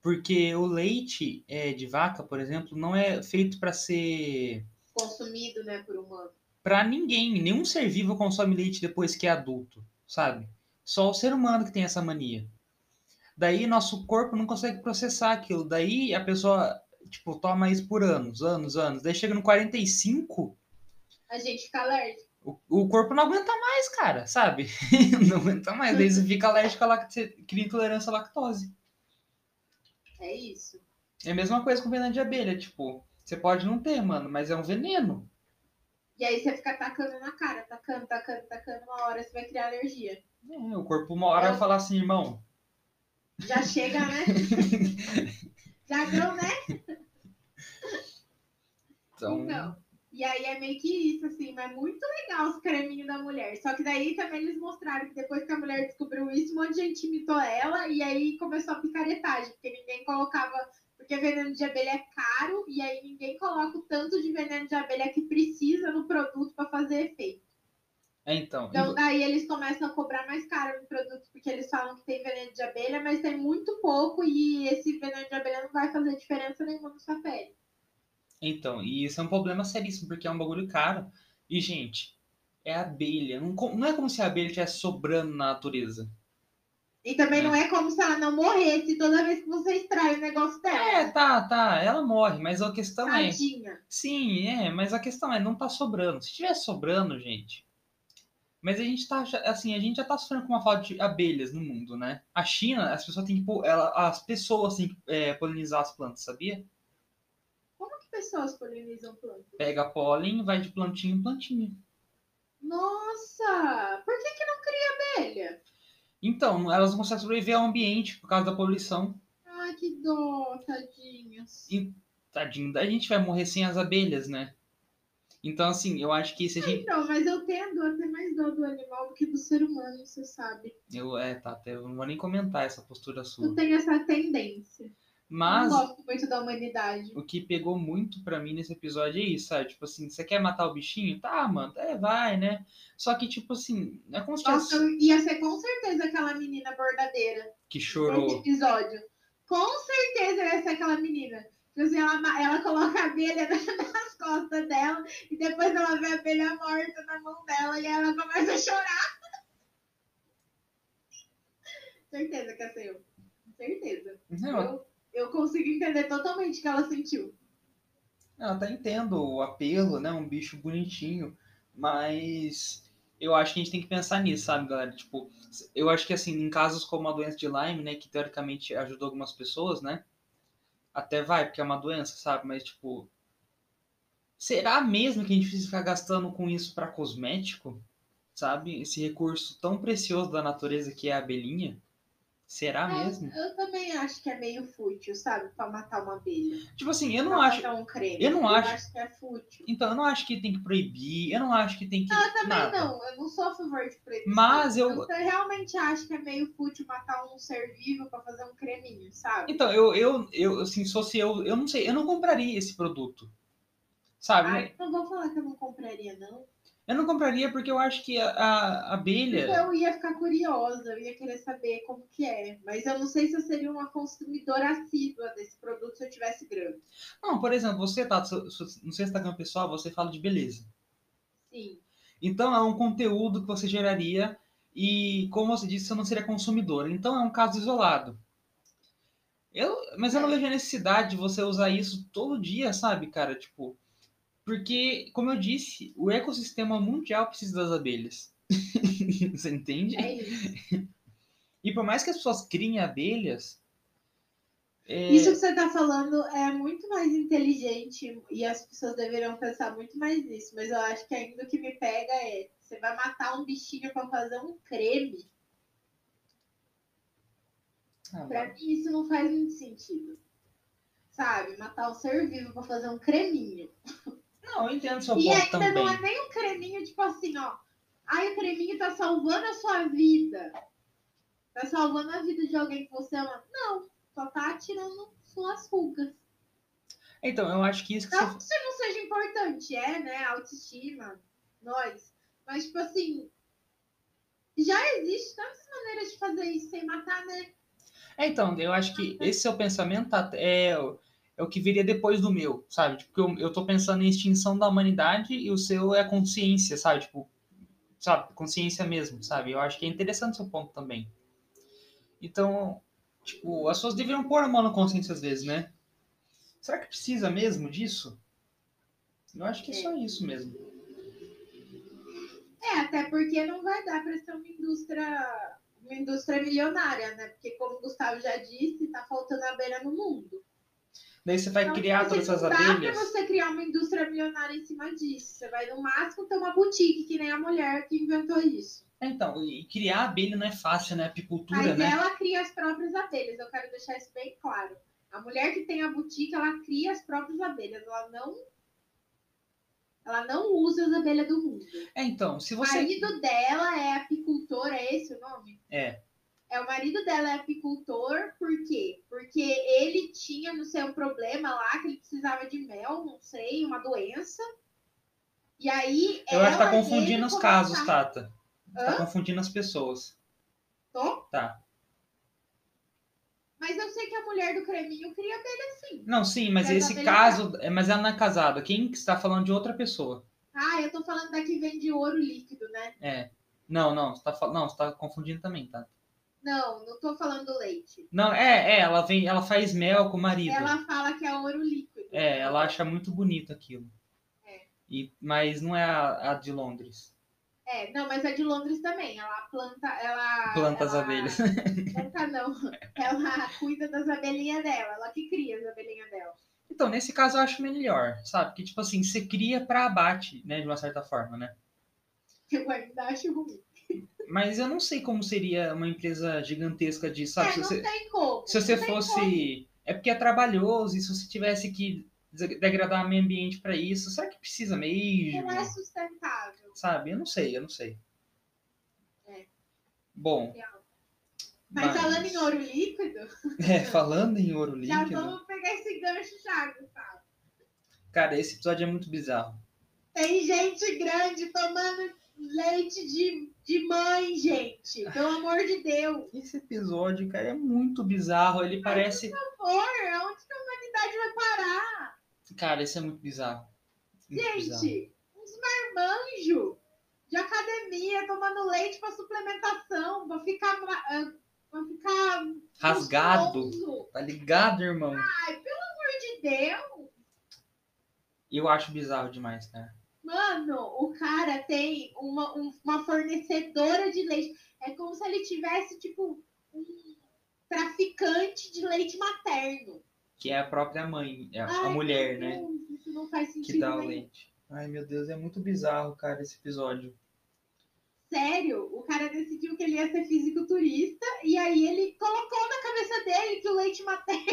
Porque o leite é, de vaca, por exemplo, não é feito para ser Consumido, né, por humano. para ninguém. Nenhum ser vivo consome leite depois que é adulto, sabe? Só o ser humano que tem essa mania. Daí nosso corpo não consegue processar aquilo. Daí a pessoa, tipo, toma isso por anos, anos, anos. Daí chega no 45, A gente fica alérgico. O, o corpo não aguenta mais, cara, sabe? não aguenta mais. Daí você fica alérgico a lactose, cria intolerância à lactose. É isso. É a mesma coisa com veneno de abelha, tipo, você pode não ter, mano, mas é um veneno. E aí você fica atacando na cara, atacando, atacando, atacando, uma hora você vai criar alergia. É, o corpo uma hora vai falar assim, irmão. Já chega, né? Já deu, né? Então, Então, e aí é meio que isso, assim, mas muito legal os creminhos da mulher. Só que daí também eles mostraram que depois que a mulher descobriu isso, um monte de gente imitou ela e aí começou a picaretagem, porque ninguém colocava. Porque veneno de abelha é caro e aí ninguém coloca o tanto de veneno de abelha que precisa no produto para fazer efeito. é, então. Então daí eles começam a cobrar mais caro no produto, porque eles falam que tem veneno de abelha, mas tem muito pouco e esse veneno de abelha não vai fazer diferença nenhuma na sua pele. Então, e isso é um problema seríssimo, porque é um bagulho caro. E, gente, é abelha. Não, não é como se a abelha estivesse sobrando na natureza. E também É. não é como se ela não morresse toda vez que você extrai o negócio dela. É, tá, tá. Ela morre, mas a questão é. Tadinha. Sim, é, mas a questão é, não tá sobrando. Se tivesse sobrando, gente. Mas a gente tá, assim, a gente já tá sofrendo com uma falta de abelhas no mundo, né? A China, as pessoas têm que, ela, as pessoas têm que é, polinizar as plantas, sabia? Pessoas polinizam plantas? Pega pólen, vai de plantinha em plantinha. Nossa! Por que, que não cria abelha? Então, elas não conseguem sobreviver ao ambiente por causa da poluição. Ai, que dó, tadinhas. E- Tadinho, a gente vai morrer sem as abelhas, né? Então, assim, eu acho que se a gente. Então, mas eu tendo a ter mais dó do animal do que do ser humano, você sabe. Eu, é, tá, até- eu não vou nem comentar essa postura sua. tenho essa tendência. Mas Não gosto muito da humanidade. o que pegou muito pra mim nesse episódio é isso, sabe? Tipo assim, você quer matar o bichinho? Tá, mano, é, vai, né? Só que, tipo assim, é como se Nossa, tivesse eu ia ser com certeza aquela menina bordadeira. que Nesse chorou. episódio. Com certeza ia ser aquela menina. Tipo assim, ela, ela coloca a abelha nas costas dela e depois ela vê a abelha morta na mão dela e ela começa a chorar. Certeza que é seu. Certeza. Não, Eu, eu consigo entender totalmente o que ela sentiu. Eu até entendo o apelo, né? Um bicho bonitinho, mas eu acho que a gente tem que pensar nisso, sabe, galera? Tipo, eu acho que assim, em casos como a doença de Lyme, né, que teoricamente ajudou algumas pessoas, né? Até vai, porque é uma doença, sabe? Mas tipo, será mesmo que a gente precisa ficar gastando com isso para cosmético? Sabe? Esse recurso tão precioso da natureza que é a abelhinha? Será É, mesmo? eu também acho que é meio fútil, sabe? Pra matar uma abelha. Tipo assim, eu não Pra acho. um creme. eu não acho- acho que é fútil. Então, eu não acho que tem que proibir, eu não acho que tem que. Eu também nada. não, eu não sou a favor de proibição. Mas eu- eu realmente acho que é meio fútil matar um ser vivo pra fazer um creminho, sabe? Então, eu, eu, eu assim, se fosse eu, eu não sei, eu não compraria esse produto. Sabe? Ai, não vou falar que eu não compraria, não. Eu não compraria porque eu acho que a, a abelha. Eu ia ficar curiosa, eu ia querer saber como que é. Mas eu não sei se eu seria uma consumidora assídua desse produto se eu tivesse grana. Não, por exemplo, você tá no seu Instagram pessoal, você fala de beleza. Sim. Então é um conteúdo que você geraria e, como você disse, você não seria consumidora. Então é um caso isolado. Eu, mas eu não vejo a necessidade de você usar isso todo dia, sabe, cara? Tipo, porque, como eu disse, o ecossistema mundial precisa das abelhas. você entende? É isso. E por mais que as pessoas criem abelhas, é, Isso que você tá falando é muito mais inteligente e as pessoas deveriam pensar muito mais nisso. Mas eu acho que ainda o que me pega é você vai matar um bichinho pra fazer um creme. ah, Pra mim isso não faz muito sentido. Sabe? Matar um ser vivo pra fazer um creminho. não, eu entendo seu E ponto ainda também. não é nem um creminho, tipo assim, ó. Ai, o creminho tá salvando a sua vida. Tá salvando a vida de alguém que você ama. Não, só tá tirando suas rugas. Então, eu acho que isso que Não você... que isso não seja importante, é, né? Autoestima, nós. Mas, tipo assim, já existe tantas maneiras de fazer isso sem matar, né? É, então, eu acho que esse seu pensamento tá- é, é o que viria depois do meu, sabe? Tipo, eu, eu tô pensando em extinção da humanidade e o seu é consciência, sabe? Tipo, sabe? Consciência mesmo, sabe? Eu acho que é interessante seu ponto também. Então, tipo, as pessoas deveriam pôr a mão na consciência às vezes, né? Será que precisa mesmo disso? Eu acho que é só isso mesmo. porque não vai dar para ser uma indústria, uma indústria milionária, né? Porque como o Gustavo já disse, tá faltando abelha no mundo. Daí você vai Então, criar todas essas não dá abelhas. pra você criar uma indústria milionária em cima disso. Você vai no máximo ter uma boutique, que nem a mulher que inventou isso. Então, e criar abelha não é fácil, né? Apicultura, Mas né? ela cria as próprias abelhas. Eu quero deixar isso bem claro. A mulher que tem a boutique, ela cria as próprias abelhas. Ela não, ela não usa as abelhas do mundo. É, então, se O você. marido dela é apicultor, é esse o nome? É. É, o marido dela é apicultor, por quê? Porque ele tinha, não sei, um problema lá, que ele precisava de mel, não sei, uma doença. E aí. Eu acho que tá confundindo os casos, começaram- Tata. Tá Hã? confundindo as pessoas. Tô? Tá. Mas eu sei que a mulher do creminho cria abelha sim. Não, sim, mas esse caso. é, Mas ela não é casada. Quem que está falando de outra pessoa? Ah, eu tô falando da que vende ouro líquido, né? É. Não, não, você tá, não, você tá confundindo também, tá? Não, não tô falando do leite. Não, é, é, ela vem, ela faz mel com o marido. Ela fala que é ouro líquido. É, ela acha muito bonito aquilo. É. E, mas não é a, a de Londres. É, não, mas a de Londres também. Ela planta, ela. Planta as ela- abelhas. Planta não. Ela cuida das abelhinhas dela. Ela que cria as abelhinhas dela. Então, nesse caso eu acho melhor, sabe? Que tipo assim, você cria pra abate, né, de uma certa forma, né? Eu ainda acho ruim. Mas eu não sei como seria uma empresa gigantesca de, sabe? é, se não você, tem como. se você como. fosse. É porque é trabalhoso, e se você tivesse que degradar o meio ambiente pra isso, será que precisa mesmo? Não é sustentável. Sabe? Eu não sei, eu não sei. É. Bom. Mas, falando em ouro líquido, É, falando em ouro já líquido. vamos pegar esse gancho já, Gustavo. Cara, esse episódio é muito bizarro. Tem gente grande tomando leite de, de mãe, gente. Pelo amor de Deus. Esse episódio, cara, é muito bizarro. Ele parece. Por favor, aonde que a humanidade vai parar? Cara, esse é muito bizarro. Muito bizarro. Gente, uns marmanjos de academia tomando leite pra suplementação, pra ficar, ah, pra ficar Rasgado. gostoso. Tá ligado, irmão? Ai, pelo amor de Deus. Eu acho bizarro demais, cara. Mano, o cara tem uma, um- uma fornecedora de leite. É como se ele tivesse, tipo, um traficante de leite materno. Que é a própria mãe, é a Ai, mulher, meu né? Deus, Isso não faz sentido Que dá o leite. Ai, meu Deus, é muito bizarro, cara, esse episódio. Sério, o cara decidiu que ele ia ser fisiculturista e aí ele colocou na cabeça dele que o leite materno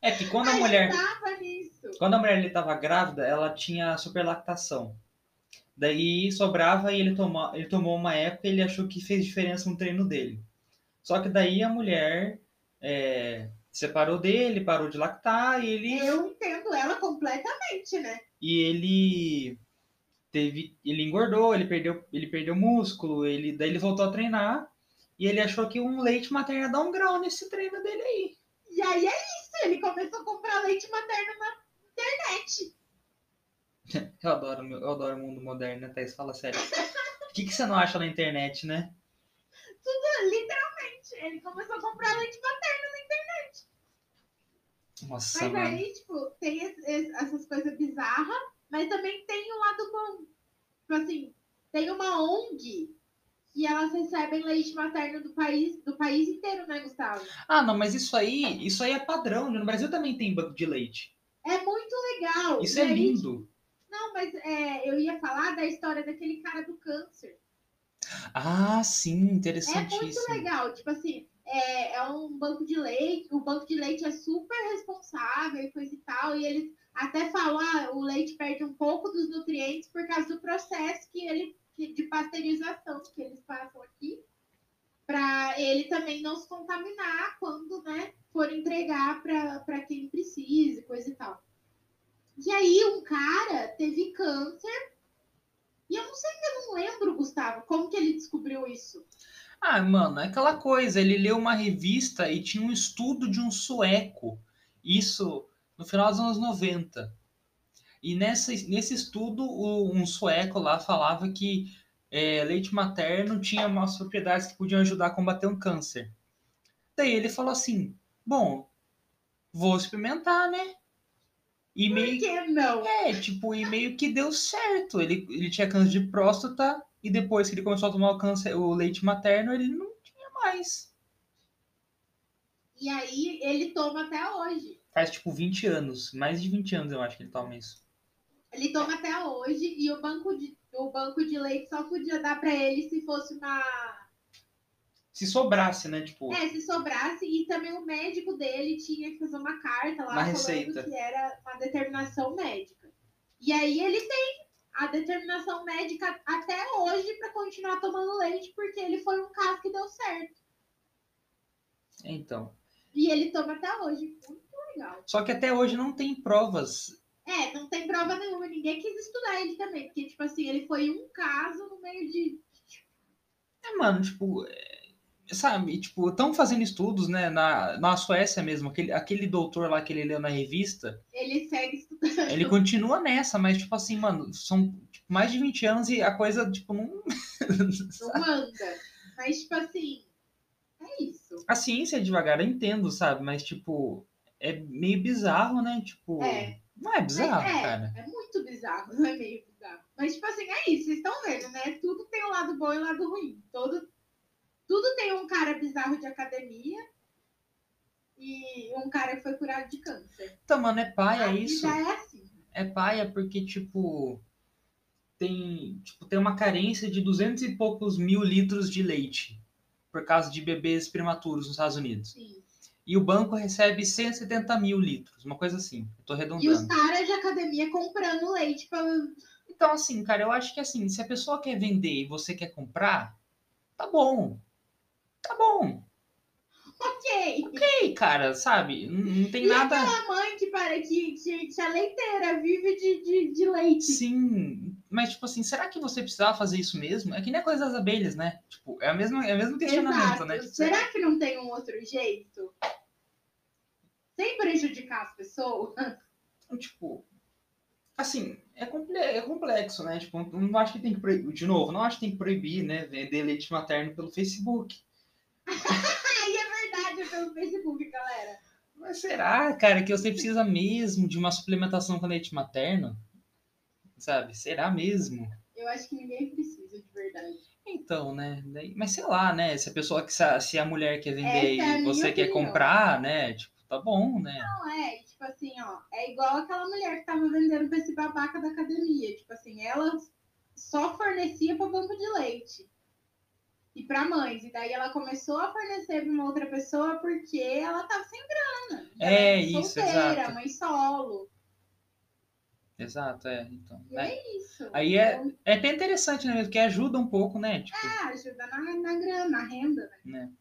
É que quando a mulher. estava nisso. Quando a mulher ele tava grávida, ela tinha superlactação. Daí sobrava e ele tomou, ele tomou uma época e ele achou que fez diferença no treino dele. Só que daí a mulher é, separou dele, parou de lactar e ele, Eu entendo ela completamente, né? e ele teve, ele engordou, ele perdeu, ele perdeu músculo, ele, daí ele voltou a treinar e ele achou que um leite materno ia dar um grau nesse treino dele aí. E aí é isso, ele começou a comprar leite materno na internet. Eu adoro, eu adoro o mundo moderno, né, Thaís? Fala sério. O que, que você não acha na internet, né? Literalmente, ele começou a comprar leite materno na internet. Nossa, Mas mano. aí, tipo, tem essas coisas bizarras, mas também tem o lado bom. Tipo assim, tem uma ONG que elas recebem leite materno do país, do país inteiro, né, Gustavo? Ah, não, mas isso aí, isso aí é padrão. né? No Brasil também tem banco de leite. É muito legal. Isso E é aí, lindo. Não, mas é, eu ia falar da história daquele cara do câncer. Ah, sim, É muito legal. Tipo assim, é, é um banco de leite. O banco de leite é super responsável e coisa e tal. E eles até falam, ah, o leite perde um pouco dos nutrientes por causa do processo que ele de pasteurização que eles passam aqui. Para ele também não se contaminar quando né, for entregar para quem precisa e coisa e tal. E aí um cara teve câncer. E eu não sei, eu não lembro, Gustavo, como que ele descobriu isso. Ah, mano, é aquela coisa. Ele leu uma revista e tinha um estudo de um sueco. Isso no final dos anos 90. E nessa, nesse estudo, o- um sueco lá falava que é, leite materno tinha umas propriedades que podiam ajudar a combater um câncer. Daí ele falou assim: bom, vou experimentar, né? E Por meio que não? É, tipo, e meio que deu certo. Ele, ele tinha câncer de próstata e depois que ele começou a tomar o, câncer, o leite materno, ele não tinha mais. E aí ele toma até hoje. Faz tipo 20 anos, mais de 20 anos eu acho que ele toma isso. Ele toma até hoje e o banco de, o banco de leite só podia dar pra ele se fosse uma. Se sobrasse, né? Tipo, É, se sobrasse. E também o médico dele tinha que fazer uma carta lá Uma falando receita. que era uma determinação médica. E aí ele tem a determinação médica até hoje pra continuar tomando leite, porque ele foi um caso que deu certo. então. E ele toma até hoje. Muito legal. Só que até hoje não tem provas. É, não tem prova nenhuma. Ninguém quis estudar ele também. Porque, tipo assim, ele foi um caso no meio de. É, mano, tipo, é, sabe, tipo, estão fazendo estudos, né, na, na Suécia mesmo, aquele, aquele doutor lá que ele leu na revista, Ele segue estudando. ele continua nessa, mas, tipo assim, mano, são tipo, mais de 20 anos e a coisa, tipo, não... Não anda. Mas, tipo assim, é isso. a ciência é devagar, eu entendo, sabe, mas, tipo, é meio bizarro, né, tipo... É. Não é bizarro, é, cara? é muito bizarro, não é meio bizarro. Mas, tipo assim, é isso, vocês estão vendo, né? Tudo tem um lado bom e um lado ruim. Todo, tudo tem um cara bizarro de academia e um cara que foi curado de câncer. Então, mano, é paia isso. vida é assim. É paia porque, tipo, tem, tipo, tem uma carência de 200 e poucos mil litros de leite por causa de bebês prematuros nos Estados Unidos. Sim. E o banco recebe 170 mil litros, uma coisa assim. Eu tô E os arredondando. caras de academia comprando leite pra. Então, assim, cara, eu acho que assim, se a pessoa quer vender e você quer comprar, tá bom. Tá bom. Ok. Ei, cara, sabe? Não, não tem E nada. aquela mãe que, para, que, que, que é leiteira, vive de, de, de leite. Sim, mas tipo assim, será que você precisava fazer isso mesmo? É que nem a coisa das abelhas, né? Tipo, é o mesmo, é o mesmo questionamento, Exato. né? Tipo, Será que não tem um outro jeito? Sem prejudicar as pessoas? tipo, assim, é, comple é complexo, né? Tipo, não acho que tem que proibir, de novo, não acho que tem que proibir, né, vender leite materno pelo Facebook. Aí é verdade, pelo Facebook, galera. Mas será, cara, que você precisa mesmo de uma suplementação com leite materno? Sabe? Será mesmo? Eu acho que ninguém precisa, de verdade. Então, né? Mas sei lá, né? Se a pessoa que se a, mulher quer vender Essa é e você quer opinião. comprar, né? Tipo, tá bom, né? Não, é, tipo assim, ó, é igual aquela mulher que tava vendendo pra esse babaca da academia. Tipo assim, ela só fornecia para banco de leite. E pra mães. E daí ela começou a fornecer pra uma outra pessoa porque ela tava sem grana. Ela É, era isso, solteira, exato. mãe solo. Exato, é. Então, E né? é isso. Aí é- Então, É até interessante, né? Porque ajuda um pouco, né? Tipo, é, ajuda na, na grana, na renda, né? né?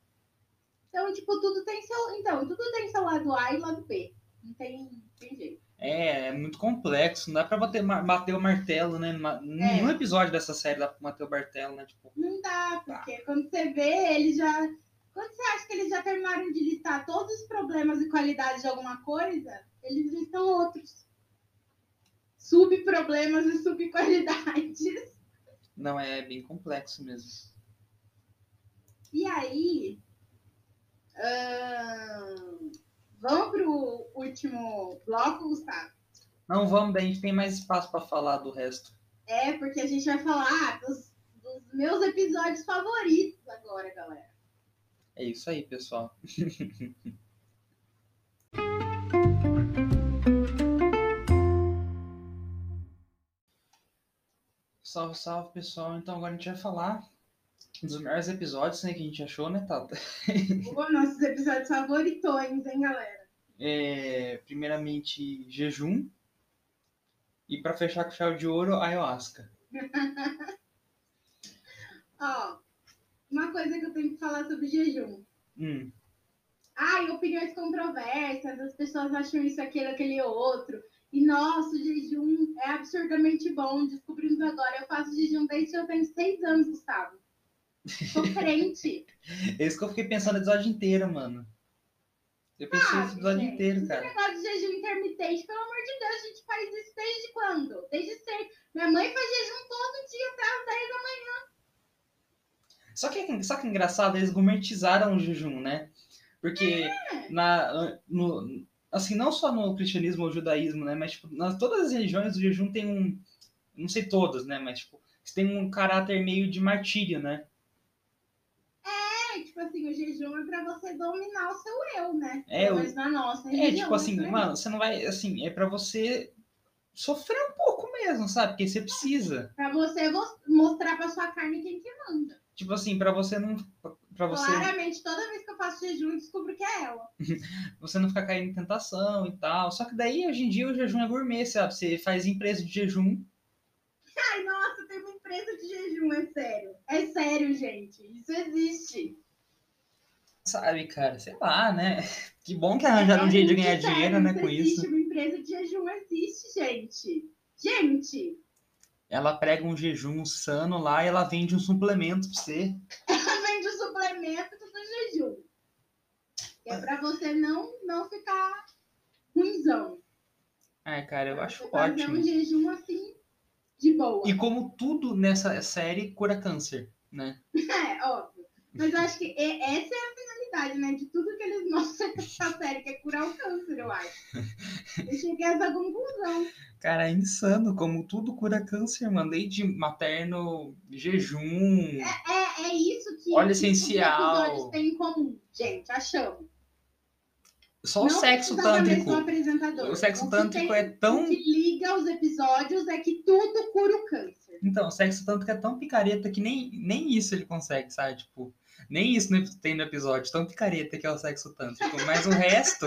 Então, tipo, tudo tem seu. Então, tudo tem seu lado A e lado B. Não tem, tem jeito. É, é muito complexo, não dá pra bater, bater o martelo, né? Numa- Nenhum episódio dessa série dá pra bater o martelo, né? Tipo, Não dá, porque quando você vê, eles já. Quando você acha que eles já terminaram de listar todos os problemas e qualidades de alguma coisa, eles listam outros. Subproblemas e subqualidades. não, é bem complexo mesmo. E aí. Vamos pro último bloco, Gustavo? Não vamos, daí a gente tem mais espaço pra falar do resto. É, porque a gente vai falar dos, dos meus episódios favoritos agora, galera. É isso aí, pessoal. Salve, salve, pessoal. Então agora a gente vai falar dos melhores episódios né, que a gente achou, né, Tata? Os nossos episódios favoritões, hein, galera? É, primeiramente, jejum. E pra fechar com chave de ouro, ayahuasca. Ó, uma coisa que eu tenho que falar sobre jejum. Hum, Ai, opiniões controversas, as pessoas acham isso, aquilo, aquele outro. E nossa, o jejum é absurdamente bom. Descobrimos agora. Eu faço jejum desde que eu tenho seis anos, Gustavo. Sou crente. é isso que eu fiquei pensando o episódio inteiro, mano. Eu pensei Ah, esse episódio gente, inteiro, Esse cara. negócio de jejum intermitente, pelo amor de Deus, a gente faz isso desde quando? Desde sempre. Minha mãe faz jejum todo dia até as 10 da manhã. Só que, só que engraçado, eles gourmetizaram o jejum, né? Porque É. na, no, assim, não só no cristianismo ou judaísmo, né? Mas, tipo, nas todas as religiões o jejum tem um. Não sei todas, né? Mas, tipo, tem um caráter meio de martírio, né? É, tipo assim, o jejum é pra você dominar o seu eu, né? É, Mas na nossa É, tipo assim, né? mano, você não vai. Assim, é pra você sofrer um pouco mesmo, sabe? Porque você precisa. Pra você vo- mostrar pra sua carne quem que manda. Tipo assim, pra você não. Pra você, Claramente, toda vez que eu faço jejum, eu descubro que é ela. você não ficar caindo em tentação e tal. Só que daí, hoje em dia, o jejum é gourmet, sabe? Você faz empresa de jejum. Ai, nossa, tem uma empresa de jejum, é sério. É sério, gente. Isso existe. Sabe, cara, sei lá, né? Que bom que arranjaram um É jeito de ganhar sério, dinheiro, né, com existe, isso. Uma empresa de jejum existe, gente. Gente, Ela prega um jejum sano lá e ela vende um suplemento pra você. ela vende o suplemento do jejum. Que é pra você não, não ficar ruimzão. É, cara, eu acho você fazer ótimo. um jejum assim, de boa. E como tudo nessa série cura câncer, né? É, óbvio. Mas eu acho que essa é a né? De tudo que eles mostram nessa série, que é curar o câncer, eu acho. Eu cheguei a essa conclusão. Cara, é insano como tudo cura câncer, mano. Desde materno, jejum. É, é isso que, Óleo que os essencial. episódios têm em comum, gente, achamos. Só o sexo tântrico. O sexo que tântrico tem- é tão. O que liga os episódios é que tudo cura o câncer. Então, o sexo tântrico é tão picareta que nem, nem isso ele consegue, sabe? Tipo, nem isso tem no episódio. Tão picareta que é o sexo tântrico. Mas o resto.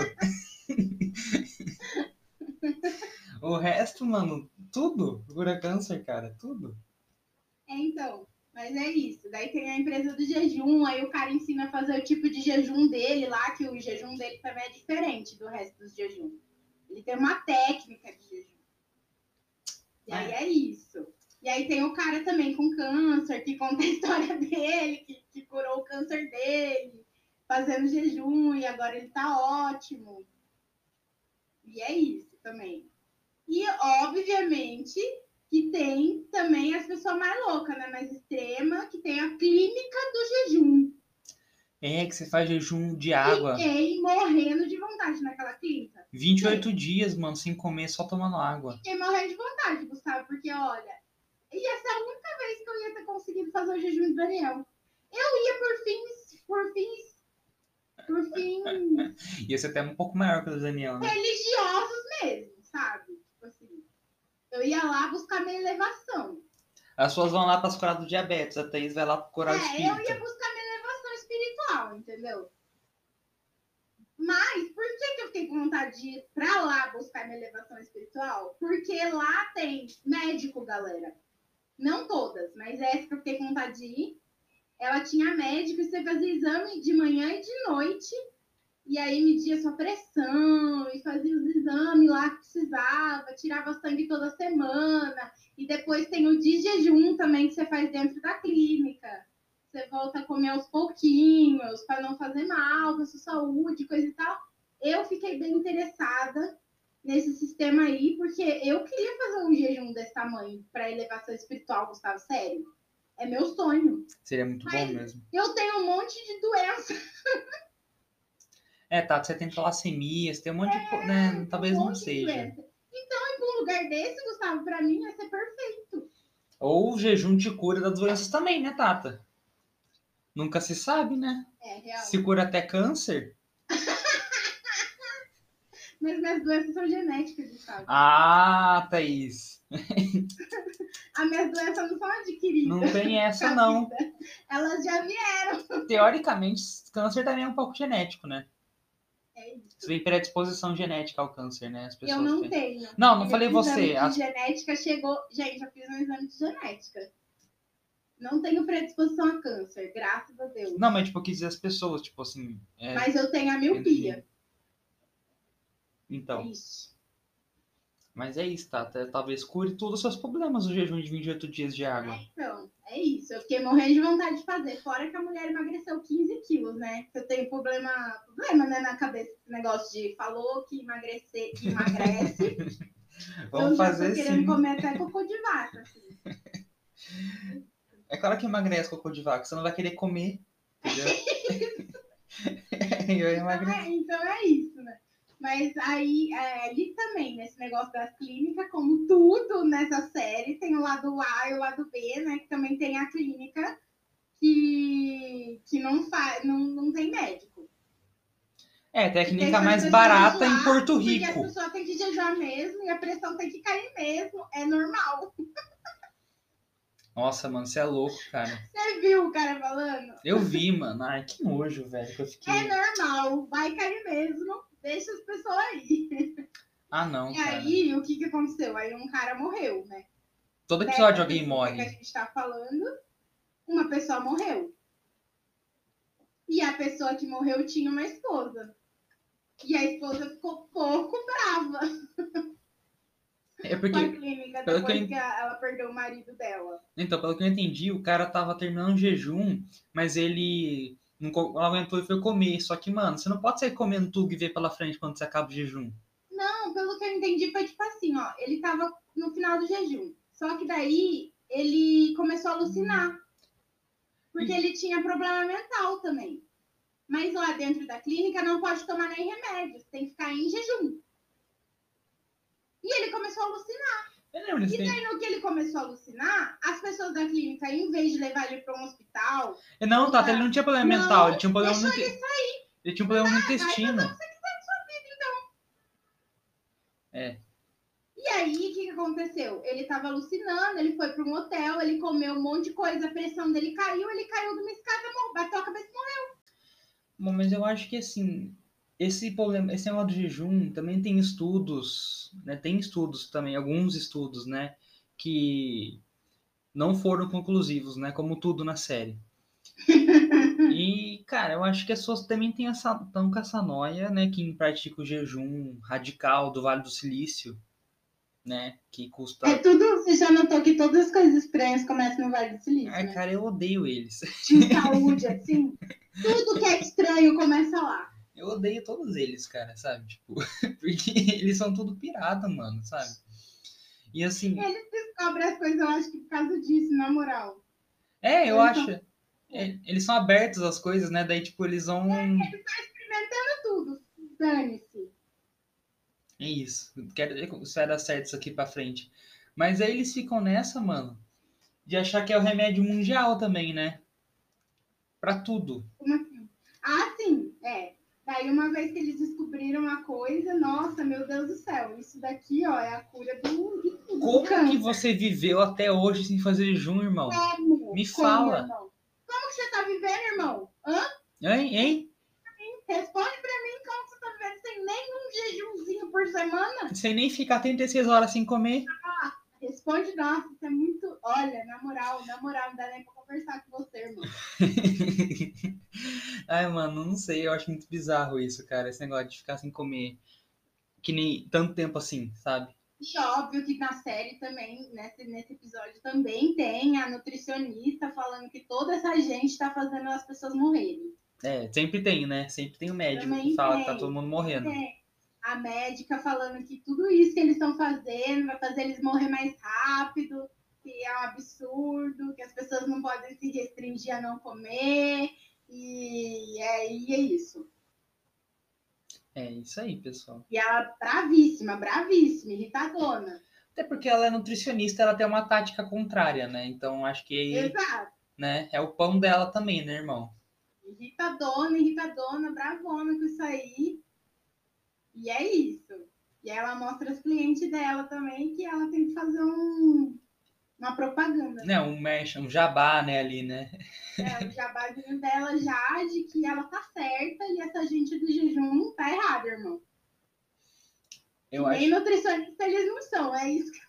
o resto, mano, tudo cura câncer, cara. Tudo. É, então. Mas é isso. Daí tem a empresa do jejum, aí o cara ensina a fazer o tipo de jejum dele lá, que o jejum dele também é diferente do resto dos jejum. Ele tem uma técnica de jejum. E aí é isso. E aí tem o cara também com câncer, que conta a história dele, que, que curou o câncer dele, fazendo jejum, e agora ele tá ótimo. E é isso também. E, obviamente, que tem também as pessoas mais loucas, né? Mais extrema, que tem a clínica do jejum. É que você faz jejum de água. Fiquei morrendo de vontade naquela clínica. 28 dias, mano, sem comer, só tomando água. Fiquei morrendo de vontade, Gustavo, porque olha, ia ser a única vez que eu ia ter conseguido fazer o jejum do Daniel. Eu ia por fins, por fins, por fins Ia ser até um pouco maior que o Daniel, né? religiosos mesmo, sabe? Tipo assim, eu ia lá buscar minha elevação. As pessoas vão lá se curar do diabetes, a Thaís vai lá pra curar o É, eu espírito. ia buscar minha elevação espiritual, entendeu? Mas por que, que eu fiquei com vontade de ir pra lá buscar minha elevação espiritual? Porque lá tem médico, galera. Não todas, mas essa que eu fiquei com vontade de ir. Ela tinha médico e você fazia exame de manhã e de noite. E aí media sua pressão e fazia os exames lá que precisava, tirava sangue toda semana. E depois tem o de jejum também que você faz dentro da clínica. Você volta a comer aos pouquinhos para não fazer mal para sua saúde, coisa e tal. Eu fiquei bem interessada nesse sistema aí, porque eu queria fazer um jejum desse tamanho para elevação espiritual, Gustavo, sério. É meu sonho. Seria muito bom Mas- mesmo. Eu tenho um monte de doença, É, tá, você tem talassemia, você tem um monte de. co- né, talvez um não de seja. doença. Então, ir pra um lugar desse, Gustavo, para mim ia ser perfeito. Ou o jejum te cura das doenças também, né, Tata? Nunca se sabe, né? É real. Se cura até câncer. Mas minhas doenças são genéticas, Gustavo. Ah, Thaís. As minhas doenças não são adquiridas. Não tem essa, a não. Elas já vieram. Teoricamente, câncer também é um pouco genético, né? É isso. Você tem predisposição genética ao câncer, né? As pessoas Eu não têm. tenho. Não, não falei Esse você. de genética chegou. Gente, eu fiz um exame de genética. Não tenho predisposição a câncer, graças a Deus. Não, mas tipo, eu quis dizer as pessoas, tipo assim. é, Mas eu tenho a miopia. Então, Ixi. Mas é isso, Tata. Talvez cure todos os seus problemas o jejum de 28 dias de água. Então, é isso. Eu fiquei morrendo de vontade de fazer. Fora que a mulher emagreceu 15 quilos, né? Eu tenho problema, problema né, na cabeça, esse negócio de falou que emagrecer, que emagrece. Vamos já fazer tô querendo sim. comer até cocô de vaca. Assim. É claro que emagrece cocô de vaca, você não vai querer comer. Entendeu? eu Então é, então é isso, né? Mas aí, é, ali também, nesse negócio das clínicas, como tudo nessa série, tem o lado A e o lado B, né? Que também tem a clínica que, que não, faz, não, não tem médico. É, tem a Tem clínica que mais barata pessoas em Porto Porque Rico. a pessoa tem que jejuar mesmo e a pressão tem que cair mesmo. É normal. Nossa, mano, você é louco, cara. Você viu o cara falando? Eu vi, mano. Ai, que nojo, velho, que eu fiquei. É normal, vai cair mesmo. Deixa as pessoas aí. Ah, não, E cara. aí, o que que aconteceu? Aí um cara morreu, né? Todo episódio Dessa alguém pessoa Que a morre. gente tá falando, uma pessoa morreu. E a pessoa que morreu tinha uma esposa. E a esposa ficou pouco brava É com a porque, clínica pelo depois que eu que ela perdeu o marido dela. então, pelo que eu entendi, o cara tava terminando o jejum, mas ele não aguentou e foi comer. Só que, mano, você não pode sair comendo tudo e ver pela frente quando você acaba o jejum. Não, pelo que eu entendi, foi tipo assim, ó. Ele tava no final do jejum. Só que daí ele começou a alucinar. Porque ele tinha problema mental também. Mas lá dentro da clínica não pode tomar nem remédio. Tem que ficar em jejum. E ele começou a alucinar. Eu lembro desse E tempo. daí, no que ele começou a alucinar, as pessoas da clínica, em vez de levar ele para um hospital, Não, Tata, ele não tinha problema Não, mental, ele tinha um problema no deixou inte- ele Ele tinha um problema no vai fazer intestino. o que você quiser com sua vida, então. É. E aí, o que, que aconteceu? Ele tava alucinando, ele foi para um hotel, ele comeu um monte de coisa, a pressão dele caiu, ele caiu de uma escada, bateu a cabeça e morreu. Bom, mas eu acho que assim, esse problema, esse negócio do jejum também tem estudos, né? Tem estudos também, alguns estudos, né? Que não foram conclusivos, né? Como tudo na série. E, cara, eu acho que as pessoas também têm essa, tão com essa noia, né? Quem pratica o jejum radical do Vale do Silício, né? Que custa. É tudo, você já notou que todas as coisas estranhas começam no Vale do Silício, Ai, né? cara, eu odeio eles. De saúde, assim. Tudo que é estranho começa lá. Eu odeio todos eles, cara, sabe? Tipo, porque eles são tudo pirata, mano, sabe? E assim, Eles descobrem as coisas, eu acho que por causa disso, na moral. é, eu eles acho. é, eles são abertos às coisas, né? Daí, tipo, eles vão. Experimentando tudo. Dane-se. É isso. Quero ver se vai dar certo isso aqui pra frente. Mas aí eles ficam nessa, mano, de achar que é o remédio mundial também, né? Pra tudo. Como assim? Ah, sim, é. Daí uma vez que eles descobriram a coisa, nossa, meu Deus do céu, isso daqui, ó, é a cura do, do Como que câncer. você viveu até hoje sem fazer jejum, irmão? Como? Me Como, fala. irmão? Como que você tá vivendo, irmão? Hã? Hein? Hein? Responde pra mim como que você tá vivendo sem nenhum jejumzinho por semana? Sem nem ficar 36 horas sem comer. Responde, nossa, isso é muito. Olha, na moral, na moral, não dá nem pra conversar com você, irmão. Ai, mano, não sei, eu acho muito bizarro isso, cara. Esse negócio de ficar sem comer. Que nem tanto tempo assim, sabe? E óbvio que na série também, nesse, nesse episódio, também tem a nutricionista falando que toda essa gente tá fazendo as pessoas morrerem. É, sempre tem, né? Sempre tem o médico Também que fala que tá tem. todo mundo morrendo. Tem a médica falando que tudo isso que eles estão fazendo vai fazer eles morrer mais rápido, que é um absurdo, que as pessoas não podem se restringir a não comer. E é, e é isso. É isso aí, pessoal. E ela bravíssima, bravíssima, irritadona. Até porque ela é nutricionista, ela tem uma tática contrária, né? Então acho que Exato. né, é o pão dela também, né, irmão? Irritadona, irritadona, bravona com isso aí. E é isso. E ela mostra aos clientes dela também que ela tem que fazer um, uma propaganda. Né, um merch, um jabá, né, ali, né? É, o jabazinho dela já de que ela tá certa e essa gente do jejum tá errada, irmão. Eu Nem acho. nutricionista eles não são, é isso que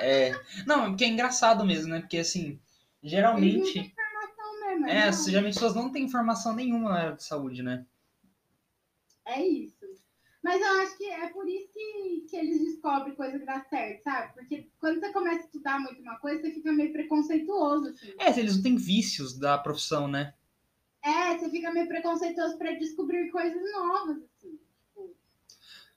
É... Não, porque é engraçado mesmo, né? Porque assim, eles não geralmente. mesmo. É, não. geralmente as pessoas não têm informação nenhuma na área de saúde, né? É isso. Mas eu acho que é por isso que, que eles descobrem coisa que dá certo, sabe? Porque quando você começa a estudar muito uma coisa, você fica meio preconceituoso, assim. É, eles não têm vícios da profissão, né? É, você fica meio preconceituoso pra descobrir coisas novas, assim. Tipo,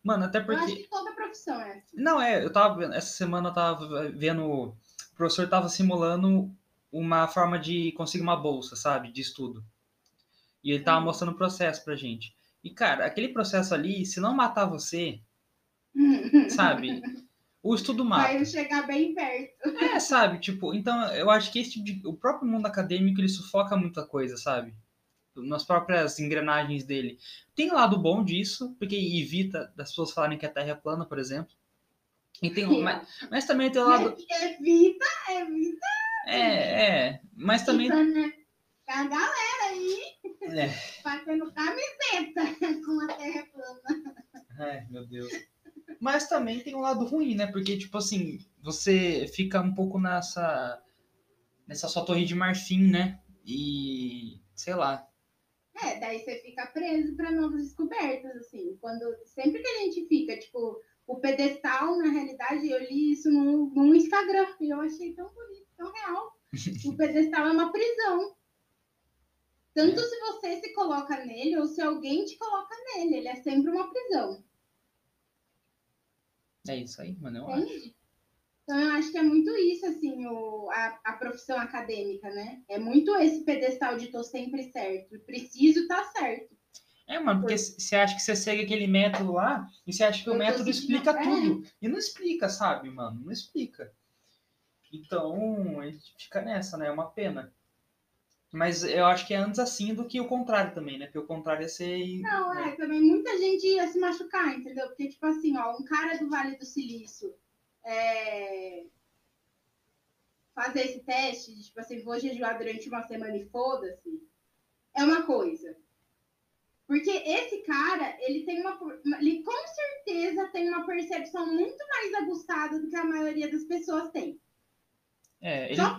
Mano, até Eu acho porque. que toda profissão é assim. Não, é, eu tava essa semana eu tava vendo, o professor tava simulando uma forma de conseguir uma bolsa, sabe, de estudo. E ele tava mostrando o processo pra gente. E, cara, aquele processo ali, se não matar você, sabe? O estudo mata. Vai chegar bem perto. É, sabe? Tipo, então eu acho que esse tipo de. O próprio mundo acadêmico ele sufoca muita coisa, sabe? Nas próprias engrenagens dele. Tem lado bom disso, porque evita das pessoas falarem que a Terra é plana, por exemplo. E tem, mas, mas também tem o lado. Evita, evita. É, é. Mas também. Né? A galera É. fazendo camiseta com a terra plana. Ai, meu Deus. Mas também tem um lado ruim, né? Porque, tipo assim, você fica um pouco nessa. nessa sua torre de marfim, né? E. sei lá. É, daí você fica preso para novas descobertas, assim. Quando sempre que a gente fica, tipo, o pedestal, na realidade, eu li isso no, no Instagram e eu achei tão bonito, tão real. O pedestal é uma prisão. Tanto se você se coloca nele ou se alguém te coloca nele, ele é sempre uma prisão. É isso aí, mano. Eu acho. Então eu acho que é muito isso, assim, o, a, a profissão acadêmica, né? É muito esse pedestal de tô sempre certo, preciso estar tá certo. É, mano, porque você acha que você segue aquele método lá e você acha que o Eu tô método explica é. tudo. E não explica, sabe, mano? Não explica. Então, a gente fica nessa, né? É uma pena. Mas eu acho que é antes assim do que o contrário também, né? Porque o contrário é ser. Não, né? é, também muita gente ia se machucar, entendeu? Porque, tipo assim, ó, um cara do Vale do Silício é, fazer esse teste, de, tipo assim, vou jejuar durante uma semana e foda-se, é uma coisa. Porque esse cara, ele tem uma. Ele com certeza tem uma percepção muito mais aguçada do que a maioria das pessoas tem. É, ele, Só,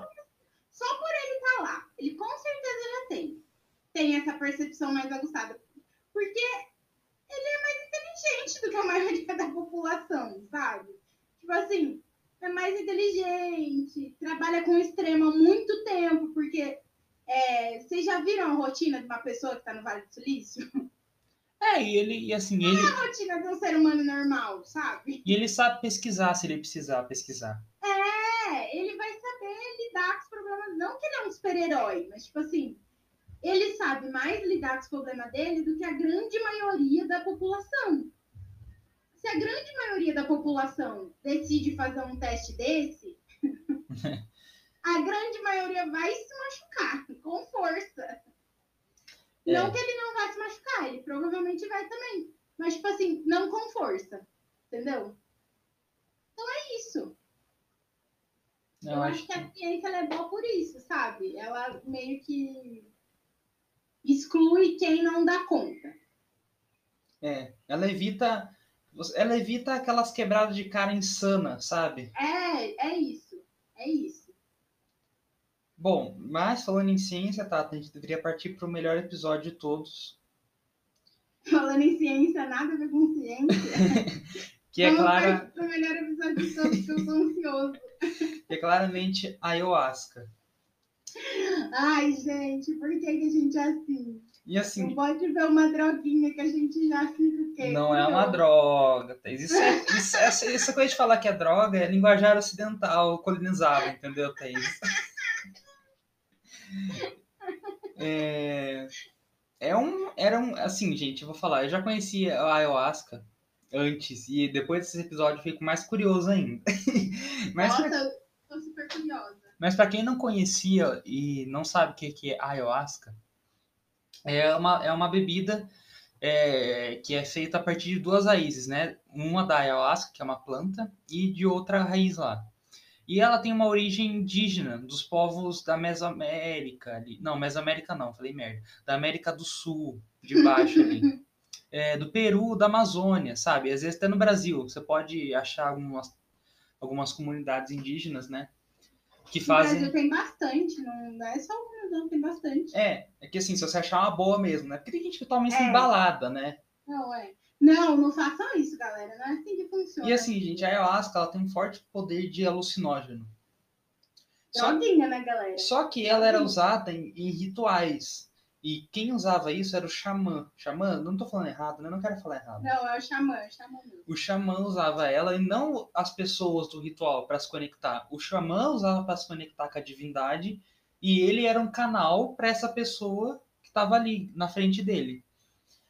só por ele estar lá. Ele com certeza já tem. Tem essa percepção mais aguçada. Porque ele é mais inteligente do que a maioria da população, sabe? Tipo assim, é mais inteligente, trabalha com extremo há muito tempo, porque é, vocês já viram a rotina de uma pessoa que está no Vale do Silício? é, e ele, e assim, ele, A rotina de um ser humano normal, sabe? e ele sabe pesquisar se ele precisar pesquisar. É, ele vai saber lidar com os problemas. Não que ele é um super-herói, mas, tipo assim, ele sabe mais lidar com os problemas dele do que a grande maioria da população. Se a grande maioria da população decide fazer um teste desse, a grande maioria vai se machucar, com força. É. Não que ele não vai se machucar, ele provavelmente vai também. Mas, tipo assim, não com força. Entendeu? Então é isso. Eu, Eu, acho acho que a ciência ela é boa por isso, sabe? Ela meio que exclui quem não dá conta. É, ela evita. Ela evita aquelas quebradas de cara insana, sabe? É, é isso. É isso. Bom, mas falando em ciência, tá, a gente deveria partir para o melhor episódio de todos, Falando em ciência, nada a ver com ciência. que é, Vamos clara, partir pro melhor episódio de todos, que eu tô ansioso. Que é claramente ayahuasca. Ai, gente, por que, que a gente é assim? E assim, Não pode ver uma droguinha que a gente já fica o quê? não é uma droga. Thaís. Isso é, isso, essa, essa coisa de falar que é droga é linguajar ocidental colonizado, entendeu, Thaís? É, é um, era um, assim, gente, eu vou falar, eu já conhecia a ayahuasca antes e depois desse episódio eu fico mais curioso ainda. Mas pra Nossa, eu tô super curiosa. Mas para quem não conhecia e não sabe o que que é ayahuasca, é uma, é uma bebida é, que é feita a partir de duas raízes, né? Uma da ayahuasca, que é uma planta, e de outra raiz lá. E ela tem uma origem indígena dos povos da Mesoamérica. Ali. Não, Mesoamérica não, falei merda. Da América do Sul, de baixo ali. É, do Peru, da Amazônia, sabe? Às vezes até no Brasil. Você pode achar algumas, algumas comunidades indígenas, né? Que No fazem. Brasil tem bastante, não é só uma, não, tem bastante. É, é que assim, se você achar uma boa mesmo, né? Porque tem gente que toma isso É. embalada, né? Não, é. Não, não façam isso, galera. Não é assim que funciona. E assim, gente, a ayahuasca ela tem um forte poder de alucinógeno. Só, Droguinha, né, galera? só que ela era usada em, em rituais. E quem usava isso era o xamã. Xamã, não tô falando errado, né? Não quero falar errado. Não, é o xamã, é o xamã. O xamã usava ela e não as pessoas do ritual para se conectar. O xamã usava para se conectar com a divindade e ele era um canal para essa pessoa que estava ali na frente dele.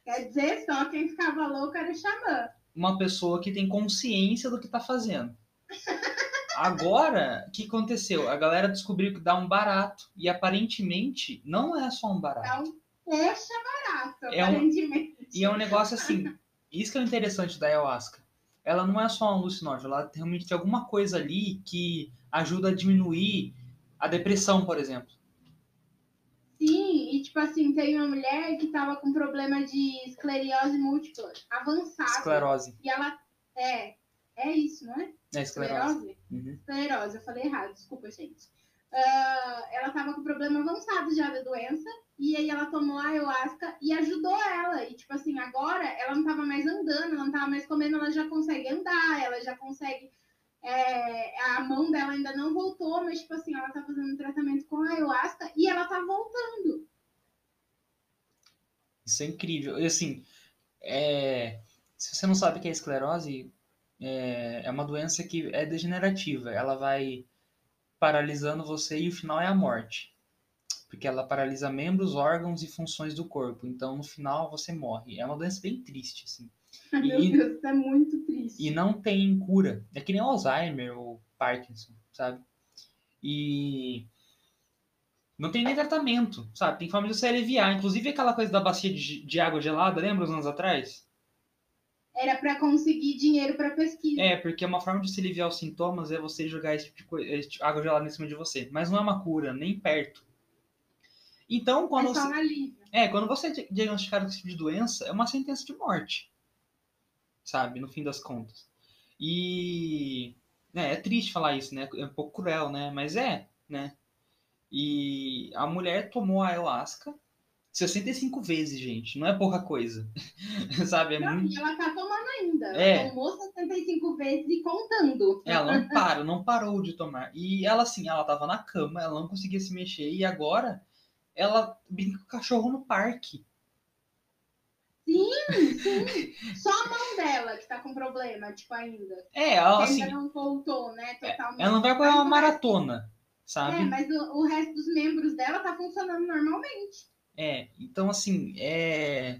Quer dizer, só quem ficava louco era o xamã. Uma pessoa que tem consciência do que tá fazendo. Agora, o que aconteceu? A galera descobriu que dá um barato. E aparentemente, não é só um barato. Dá um poxa barato, É um- aparentemente. E é um negócio assim. Isso que é o interessante da ayahuasca. Ela não é só um alucinógeno, ela realmente tem alguma coisa ali que ajuda a diminuir a depressão, por exemplo. Sim, e tipo assim, tem uma mulher que tava com problema de esclerose múltipla, avançado. Esclerose. E ela. É, é isso, não é? É esclerose. Uhum. Esclerose, eu falei errado, desculpa, gente. Ah, ela tava com problema avançado já da doença, e aí ela tomou a ayahuasca e ajudou ela. E, tipo assim, agora ela não tava mais andando, ela não tava mais comendo, ela já consegue andar, ela já consegue. é, a mão dela ainda não voltou, mas, tipo assim, ela tá fazendo tratamento com a ayahuasca e ela tá voltando. Isso é incrível. E assim, é, se você não sabe o que é esclerose, é, é uma doença que é degenerativa. Ela vai paralisando você e o final é a morte. Porque ela paralisa membros, órgãos e funções do corpo. Então, no final, você morre. É uma doença bem triste, assim. Ai, Meu E- Deus, é muito triste. E não tem cura. É que nem Alzheimer ou Parkinson, sabe? E não tem nem tratamento, sabe? Tem forma de você aliviar. Inclusive aquela coisa da bacia de, de água gelada, lembra uns anos atrás? Era pra conseguir dinheiro pra pesquisa. É, porque uma forma de se aliviar os sintomas é você jogar esse tipo de coisa, tipo- água gelada em cima de você. Mas não é uma cura, nem perto. Então, quando é você, um é, quando você é di- diagnosticado com esse tipo de doença, é uma sentença de morte. Sabe? No fim das contas. E. né, é triste falar isso, né? É um pouco cruel, né? Mas é, né? E a mulher tomou a ayahuasca 65 vezes, gente. Não é pouca coisa. Sabe? É Não, muito. e ela tá tomando ainda. É. Ela tomou 65 vezes e contando. Ela não para, não parou de tomar. E ela, assim, ela tava na cama, ela não conseguia se mexer. E agora, ela brinca com o cachorro no parque. Sim, sim. Só a mão dela que tá com problema, tipo, ainda. É, ela, assim, ainda não voltou, né? Totalmente. ela não vai correr uma maratona, sabe? É, mas o, o resto dos membros dela tá funcionando normalmente. É, então assim, é.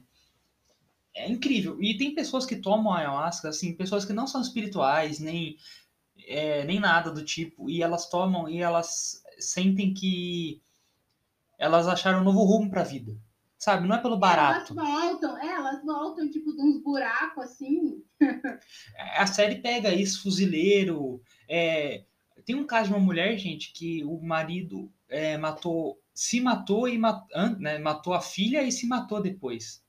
É incrível. E tem pessoas que tomam ayahuasca, assim, pessoas que não são espirituais, nem, é, nem nada do tipo, e elas tomam e elas sentem que elas acharam um novo rumo pra vida. Sabe? Não é pelo barato. Elas voltam, é, elas voltam, tipo, de uns buracos assim. A série pega isso, fuzileiro. é, Tem um caso de uma mulher, gente, que o marido é, matou, se matou e mat- né, matou a filha e se matou depois.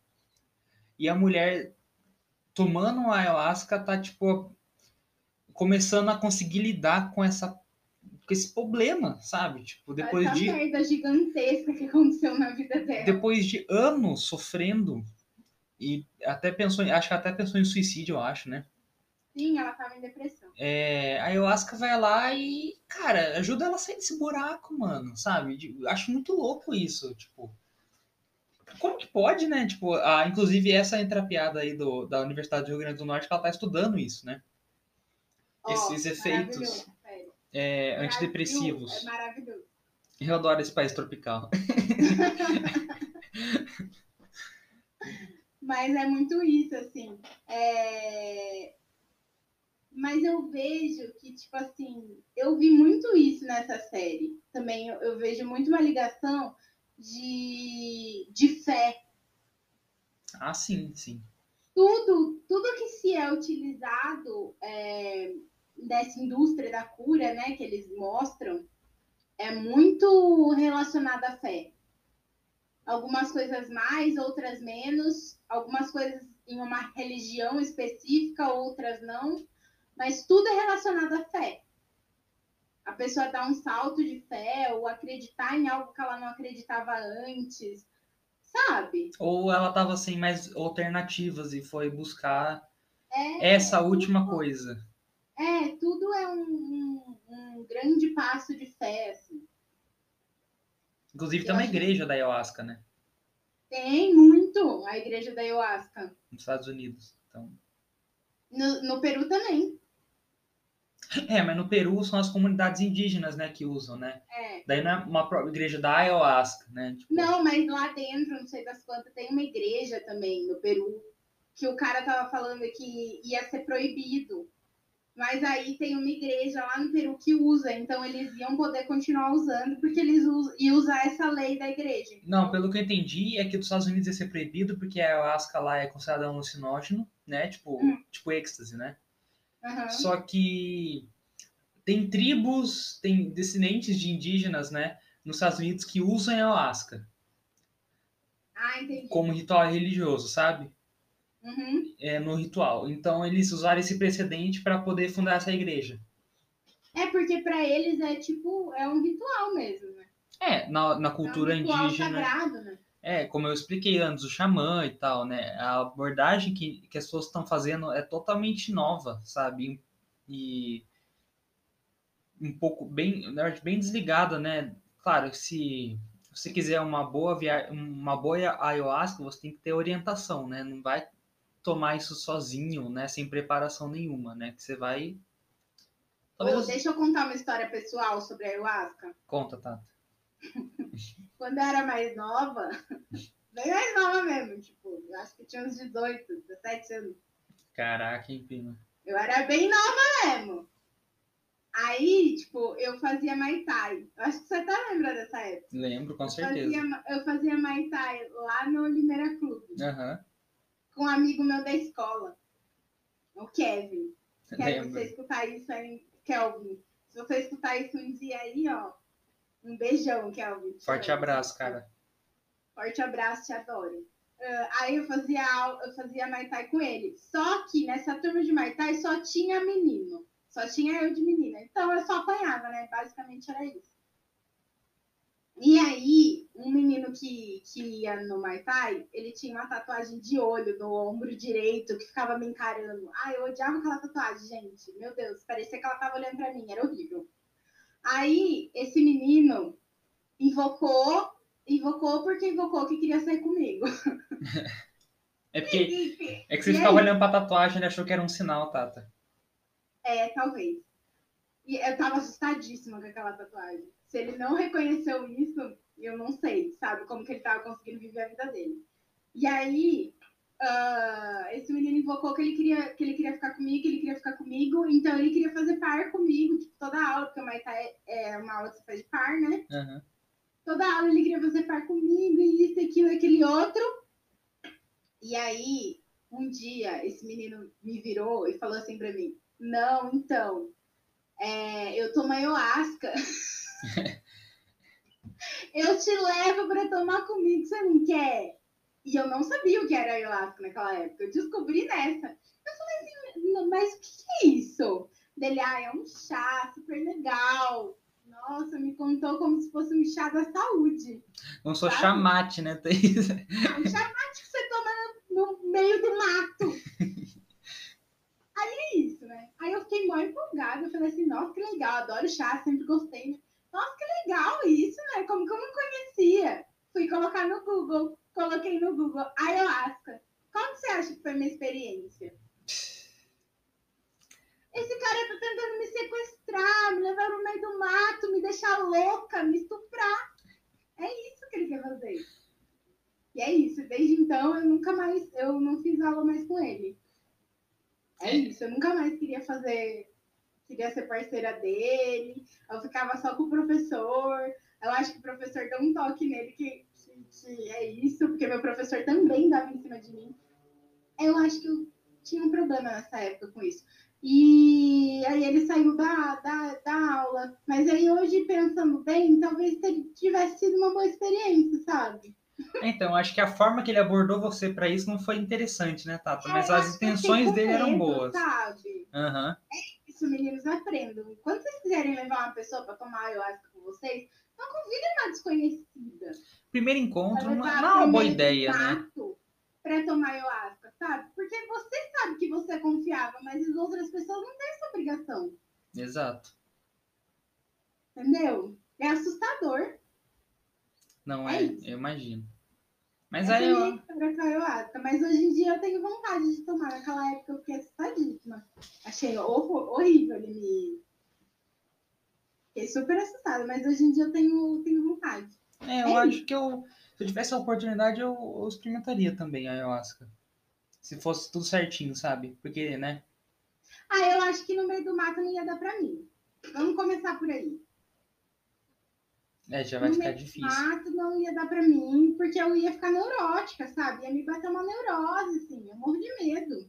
E a mulher tomando a ayahuasca tá tipo começando a conseguir lidar com essa com esse problema, sabe? Tipo, depois essa de merda gigantesca que aconteceu na vida dela. depois de anos sofrendo e até pensou, em- acho que até pensou em suicídio, eu acho, né? Sim, ela tava em depressão. É, a ayahuasca vai lá e, cara, ajuda ela a sair desse buraco, mano, sabe? De- Acho muito louco isso, tipo. Como que pode, né? Tipo, a, inclusive essa entra a piada aí do, da Universidade do Rio Grande do Norte que ela tá estudando isso, né? Ó, Esses efeitos é, antidepressivos. É maravilhoso. Eu adoro esse país tropical. Mas é muito isso, assim. É... Mas eu vejo que, tipo assim, eu vi muito isso nessa série. Também eu, eu vejo muito uma ligação de, de fé. Ah, sim, sim. Tudo, tudo que se é utilizado é, dessa indústria da cura, né, que eles mostram, é muito relacionado à fé. Algumas coisas mais, outras menos. Algumas coisas em uma religião específica, outras não. Mas tudo é relacionado à fé. A pessoa dá um salto de fé ou acreditar em algo que ela não acreditava antes. Sabe? Ou ela tava sem mais alternativas e foi buscar É, essa última coisa. É, tudo é um, um- um grande passo de fé, assim. Inclusive Eu tem uma igreja da ayahuasca, né? Tem muito a igreja da ayahuasca. Nos Estados Unidos. Então, No, no Peru também. É, mas no Peru são as comunidades indígenas, né, que usam, né? É. Daí não é uma igreja da ayahuasca, né? Tipo, Não, mas lá dentro, não sei das quantas, tem uma igreja também no Peru que o cara tava falando que ia ser proibido. Mas aí tem uma igreja lá no Peru que usa, então eles iam poder continuar usando, porque eles us- iam usar essa lei da igreja. Não, pelo que eu entendi, é que dos Estados Unidos ia ser proibido, porque a ayahuasca lá é considerada um alucinógeno, né? Tipo, Hum. tipo êxtase, né? Aham. Só que tem tribos, tem descendentes de indígenas, né? Nos Estados Unidos que usam a ayahuasca Ah, entendi. como ritual religioso, sabe? Uhum. É, no ritual. Então eles usaram esse precedente para poder fundar essa igreja. É porque pra eles é tipo, é um ritual mesmo, né? É, na, na É um cultura ritual indígena. sagrado, né? É, como eu expliquei antes, o xamã e tal, né? A abordagem que, que as pessoas estão fazendo é totalmente nova, sabe? E um pouco bem, na verdade, bem desligada, né? Claro, se você quiser uma boa via... uma boa ayahuasca, você tem que ter orientação, né? Não vai tomar isso sozinho, né? Sem preparação nenhuma, né? Que você vai. Talvez Ô, deixa eu contar uma história pessoal sobre a ayahuasca. Conta, Tata. Quando eu era mais nova, bem mais nova mesmo, tipo, eu acho que tinha uns 18, 17 anos. Caraca, hein, prima? Eu era bem nova mesmo. Aí, tipo, eu fazia Mai Tai. Eu acho que você tá lembrando dessa época. Lembro, com Eu certeza. fazia, eu fazia Mai Tai lá no Limeira Clube, Aham, com um amigo meu da escola, o Kevin. Kevin, se lembro. você escutar isso aí, Kelvin, se você escutar isso um dia aí, ó, um beijão, Kelvin. Te Forte abraço, cara. Forte abraço, te adoro. Ah, aí eu fazia eu fazia Mai Tai com ele. Só que nessa turma de Mai Tai só tinha menino. Só tinha eu de menina. Então eu só apanhava, né? Basicamente era isso. E aí, um menino que, que ia no Mai Tai, ele tinha uma tatuagem de olho no ombro direito que ficava me encarando. Ai, eu odiava aquela tatuagem, gente. Meu Deus, parecia que ela tava olhando pra mim, era horrível. Aí, esse menino invocou, invocou porque invocou que queria sair comigo. É porque É que você E ficava aí? olhando pra tatuagem e achou que era um sinal, Tata. É, talvez. E eu tava assustadíssima com aquela tatuagem. Se ele não reconheceu isso, eu não sei, sabe? Como que ele tava conseguindo viver a vida dele. E aí, ah, esse menino invocou que ele, queria, que ele queria ficar comigo, que ele queria ficar comigo. Então, ele queria fazer par comigo, tipo, toda aula, porque o Maitá é, é uma aula que você faz de par, né? Aham. toda aula ele queria fazer par comigo, e isso, aquilo, aquele outro. E aí, um dia, esse menino me virou e falou assim pra mim: Não, então, é, eu tomo ayahuasca. eu te levo pra tomar comigo, você não quer? E eu não sabia o que era ayahuasca naquela época, eu descobri nessa. Eu falei assim: "Não, Mas o que é isso? Dele, ah, é um chá super legal. Nossa, me contou como se fosse um chá da saúde. Não sou Sabe? chamate, né, Thaís? Ah, um chamate que você toma no, no meio do mato. Aí é isso, né? Aí eu fiquei mó empolgada. Eu falei assim, nossa, que legal, adoro chá, sempre gostei. Nossa, que legal isso, né? Como que eu não conhecia? Fui colocar no Google, coloquei no Google ayahuasca. Que você acha que foi minha experiência? Esse cara tá tentando me sequestrar, me levar no meio do mato, me deixar louca, me estuprar. É isso que ele quer fazer. E é isso. Desde então eu nunca mais, eu não fiz aula mais com ele. É isso. Eu nunca mais queria fazer, queria ser parceira dele. Eu ficava só com o professor. Eu acho que o professor deu um toque nele que, que, é isso, porque meu professor também dava em cima de mim. Eu acho que eu tinha um problema nessa época com isso. E aí ele saiu da, da, da aula. Mas aí hoje, pensando bem, talvez tivesse sido uma boa experiência, sabe? Então, acho que a forma que ele abordou você pra isso não foi interessante, né, Tata? Mas É, as intenções dele eram boas. Sabe? Aham. Isso, meninos, aprendam. Quando vocês quiserem levar uma pessoa pra tomar ayahuasca com vocês, não convidem uma desconhecida. Primeiro encontro não, é uma boa ideia, né? Pra tomar ayahuasca, sabe? Porque você sabe que você é confiável, mas as outras pessoas não têm essa obrigação. Exato. Entendeu? É assustador. Não É é, eu imagino. Mas é aí eu. ayahuasca, mas hoje em dia eu tenho vontade de tomar. Naquela época eu fiquei assustadíssima. Achei horror- horrível ele me. Fiquei super assustada, mas hoje em dia eu tenho, tenho vontade. É, eu É acho que eu. Se eu tivesse a oportunidade, eu, eu experimentaria também a ayahuasca. Se fosse tudo certinho, sabe? Porque, né? Ah, eu acho que no meio do mato não ia dar pra mim. Vamos começar por aí. É, já vai no ficar meio do difícil. mato não ia dar pra mim, porque eu ia ficar neurótica, sabe? Ia me bater uma neurose, assim. Eu morro de medo.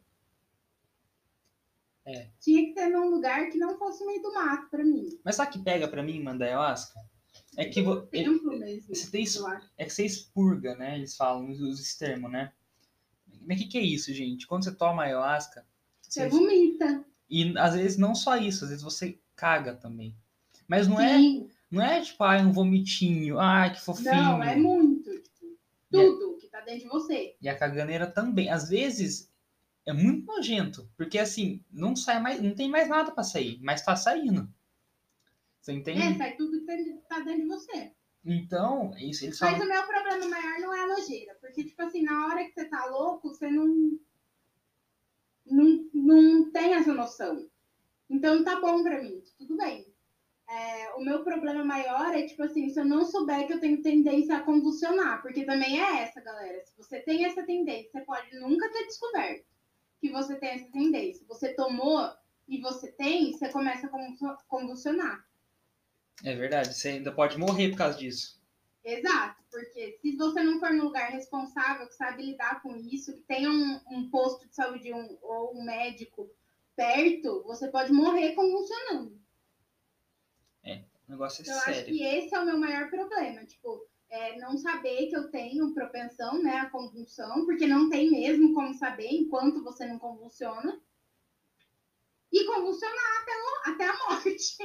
É. Tinha que ser num lugar que não fosse meio do mato pra mim. Mas sabe o que pega pra mim, mano, da ayahuasca? É que vo- ele- Templo mesmo. você tem isso, é que você expurga, né? Eles falam, usam esse termo, né? Mas o que, que é isso, gente? Quando você toma ayahuasca, Você você... vomita. e às vezes não só isso, às vezes você caga também. Mas não é, Sim. não é tipo, ai, um vomitinho, ai, que fofinho. Não, é muito. Tipo, tudo que tá dentro de você. E a caganeira também. Às vezes é muito nojento, porque assim, não sai mais, não tem mais nada pra sair, mas tá saindo. Você entende? É, sai tudo que tem- tá dentro de você. Então, isso eles Mas o meu problema maior não é a nojeira. Porque, tipo assim, na hora que você tá louco, você não. Não, não tem essa noção. Então tá bom pra mim, tudo bem. É, o meu problema maior é, tipo assim, se eu não souber que eu tenho tendência a convulsionar. Porque também é essa, galera. Se você tem essa tendência, você pode nunca ter descoberto que você tem essa tendência. Você tomou e você tem, você começa a convu- convulsionar. É verdade, você ainda pode morrer por causa disso. Exato, porque se você não for num lugar responsável, que sabe lidar com isso, que tenha um, um posto de saúde um- ou um médico perto, você pode morrer convulsionando. O negócio é Então, eu acho sério. que esse é o meu maior problema. Tipo, é, não saber que eu tenho propensão né, à convulsão, porque não tem mesmo como saber enquanto você não convulsiona. E convulsionar até, até a morte.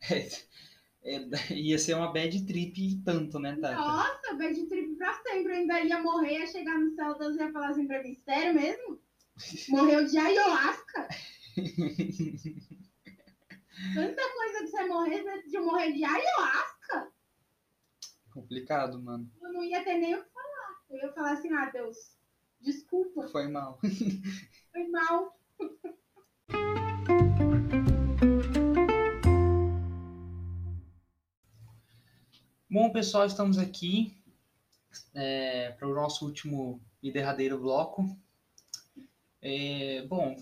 É, ia ser uma bad trip tanto, né, Tata? Nossa, bad trip pra sempre. Eu ainda ia morrer, ia chegar no céu, Deus ia falar assim pra mim, sério mesmo? Morreu de ayahuasca? Tanta coisa que você morrer, você de morrer de ayahuasca? Complicado, mano. Eu não ia ter nem o que falar. Eu ia falar assim, ah, Deus, desculpa, Foi mal. foi mal. Bom, pessoal, estamos aqui é, para o nosso último e derradeiro bloco. É, bom,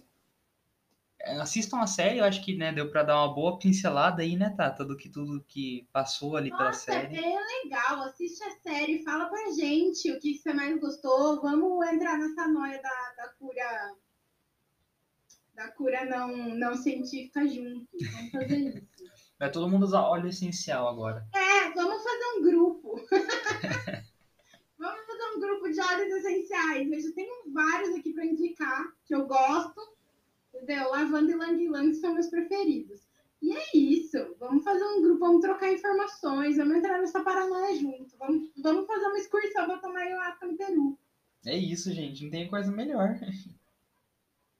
assistam a série, eu acho que né, deu para dar uma boa pincelada aí, né, Tata, do que tudo que passou ali pela Nossa, é série. bem legal. Assiste a série, fala pra gente o que que você mais gostou. Vamos entrar nessa noia da, da cura. Da cura não, não científica junto. Vamos fazer isso. Vai todo mundo usar óleo essencial agora. É, vamos fazer um grupo. vamos fazer um grupo de óleos essenciais. Eu já tenho vários aqui para indicar, que eu gosto. Entendeu? Lavanda e Lang Lang são meus preferidos. E é isso. Vamos fazer um grupo, vamos trocar informações, vamos entrar nessa paranoia junto. Vamos, vamos fazer uma excursão para tomar ayahuasca no Peru. É isso, gente, não tem coisa melhor.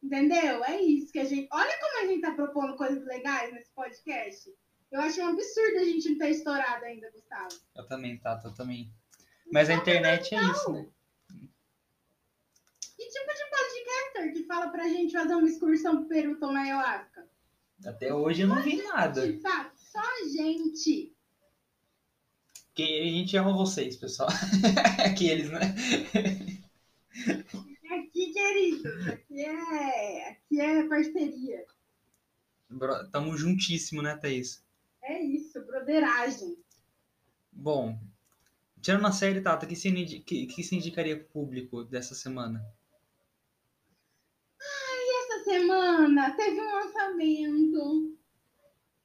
Entendeu? É isso que a gente. Olha como a gente tá propondo coisas legais nesse podcast. Eu acho um absurdo a gente não ter estourado ainda, Gustavo. Eu também, Tata, eu também. Mas a internet é isso, né? Que tipo de que fala pra gente fazer uma excursão pro Peru tomar ayahuasca? Até hoje eu não vi nada. Sabe? Só a gente. Porque a gente ama vocês, pessoal. Aqueles, né? Aqui, queridos. Aqui é, aqui é parceria. Bro- Tamo juntíssimo, né, Thaís? É isso, broderagem. Bom, tirando a série, Tata, o que você, indi- que, que indicaria pro público dessa semana? Semana teve um lançamento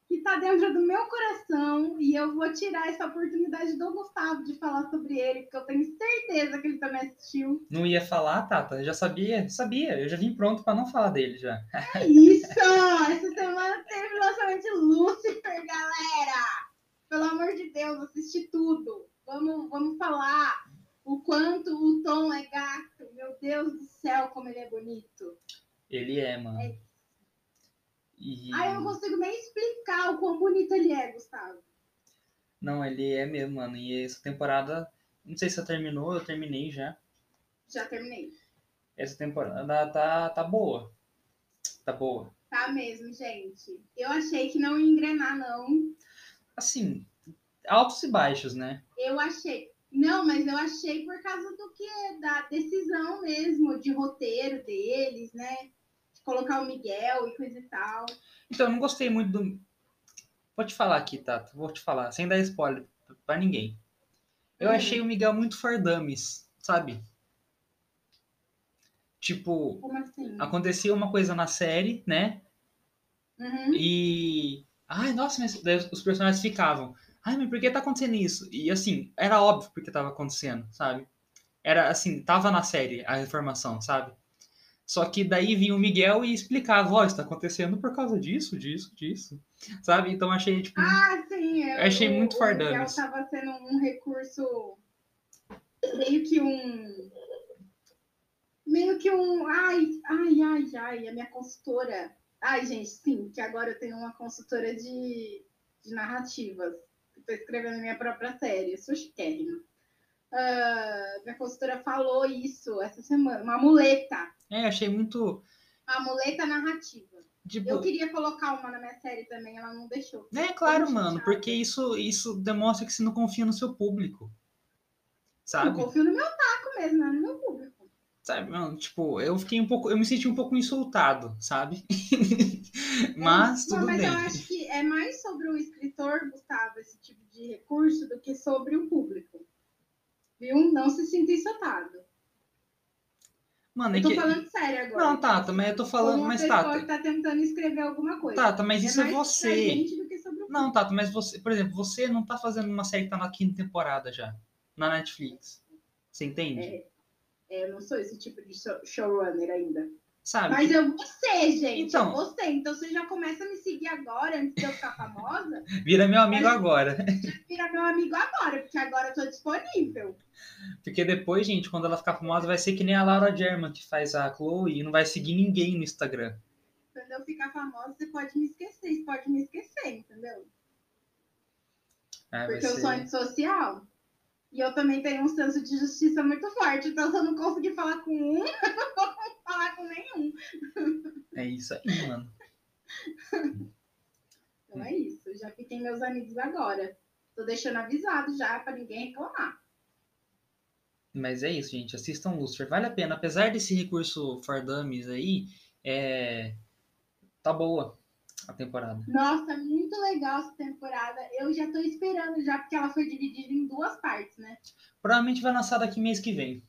que tá dentro do meu coração e eu vou tirar essa oportunidade do Gustavo de falar sobre ele, porque eu tenho certeza que ele também assistiu. Não ia falar, Tata? Já sabia? Sabia. Eu já vim pronto pra não falar dele já. É isso! Essa semana teve o lançamento de Lucifer, galera! Pelo amor de Deus, assisti tudo. Vamos, vamos falar o quanto o Tom é gato. Meu Deus do céu, como ele é bonito. Ele é, mano. É. E... Ai, eu não consigo nem explicar o quão bonito ele é, Gustavo. Não, ele é mesmo, mano. E essa temporada Não sei se você terminou, eu terminei já. Já terminei. Essa temporada tá, tá boa. Tá boa. Tá mesmo, gente. Eu achei que não ia engrenar, não. Assim, altos e baixos, né? Eu achei. Não, mas eu achei por causa do que? Da decisão mesmo, de roteiro deles, né? Colocar o Miguel e coisa e tal. Então, eu não gostei muito do. Vou te falar aqui, Tato. Vou te falar, sem dar spoiler pra ninguém. Eu Hum. achei o Miguel muito fordames, sabe? Tipo, assim? acontecia uma coisa na série, né? Uhum. E. Ai, nossa, mas os personagens ficavam. Ai, mas por que tá acontecendo isso? E assim, era óbvio porque tava acontecendo, sabe? Era assim, tava na série a informação, sabe? Só que daí vinha o Miguel e explicava, ó, isso tá acontecendo por causa disso, disso, disso. Sabe? Então achei, tipo. Ah, sim. Eu, achei muito o, fardames. O Miguel tava sendo um recurso. Meio que um. Meio que um. Ai, ai, ai, ai, a minha consultora. Ai, gente, sim, que agora eu tenho uma consultora de, de narrativas. Estou escrevendo minha própria série, sou chiquérrima. Ah, minha consultora falou isso essa semana, uma muleta. É, achei muito. Uma muleta narrativa. Tipo, Eu queria colocar uma na minha série também, ela não deixou. É claro, mano, porque isso, isso demonstra que você não confia no seu público. Eu Sabe? confio no meu taco mesmo, não no meu público. Sabe, mano, tipo, eu fiquei um pouco. Eu me senti um pouco insultado, sabe? mas Não, tudo mas bem. eu acho que é mais sobre o escritor, Gustavo, esse tipo de recurso, do que sobre o público. Viu? Não se sinta insultado. Mano, é Eu tô que. falando sério agora. Não, Tata, mas eu tô Como falando. Mas, pessoa Tata. que tá tentando escrever alguma coisa. Tata, mas isso é mais pra você. o Não, Tata, mas você. Por exemplo, você não tá fazendo uma série que tá na quinta temporada já. Na Netflix. Você entende? É, é, eu não sou esse tipo de show- showrunner ainda. Sabe? Mas eu ser, gente. Então. Eu ser. Então você já começa a me seguir agora, antes de eu ficar famosa. Vira meu amigo agora. Vira meu amigo agora, porque agora eu tô disponível. Porque depois, gente, quando ela ficar famosa, vai ser que nem a Laura German, que faz a Chloe, e não vai seguir ninguém no Instagram. Quando eu ficar famosa, você pode me esquecer. Você pode me esquecer, entendeu? Vai Porque eu ser- sou antissocial. E eu também tenho um senso de justiça muito forte. Então, se eu não conseguir falar com um, eu não vou falar com nenhum. É isso aí, mano. Então é isso. Já fiquem meus amigos agora. Tô deixando avisado já pra ninguém reclamar. Mas é isso, gente. Assistam Lucifer. Vale a pena. Apesar desse recurso Fardames aí, é... tá boa a temporada. Nossa, muito legal essa temporada. Eu já tô esperando já, porque ela foi dividida em duas partes, né? Provavelmente vai lançar daqui mês que vem.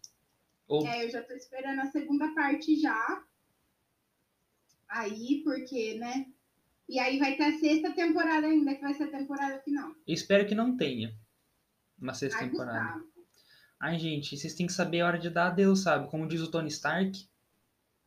Ou É, eu já tô esperando a segunda parte já. Aí, porque, né? E aí vai ter a sexta temporada ainda, que vai ser a temporada final. eu espero que não tenha uma sexta Ai, temporada. Gustavo. Ai, gente, vocês têm que saber a hora de dar adeus, sabe? Como diz o Tony Stark,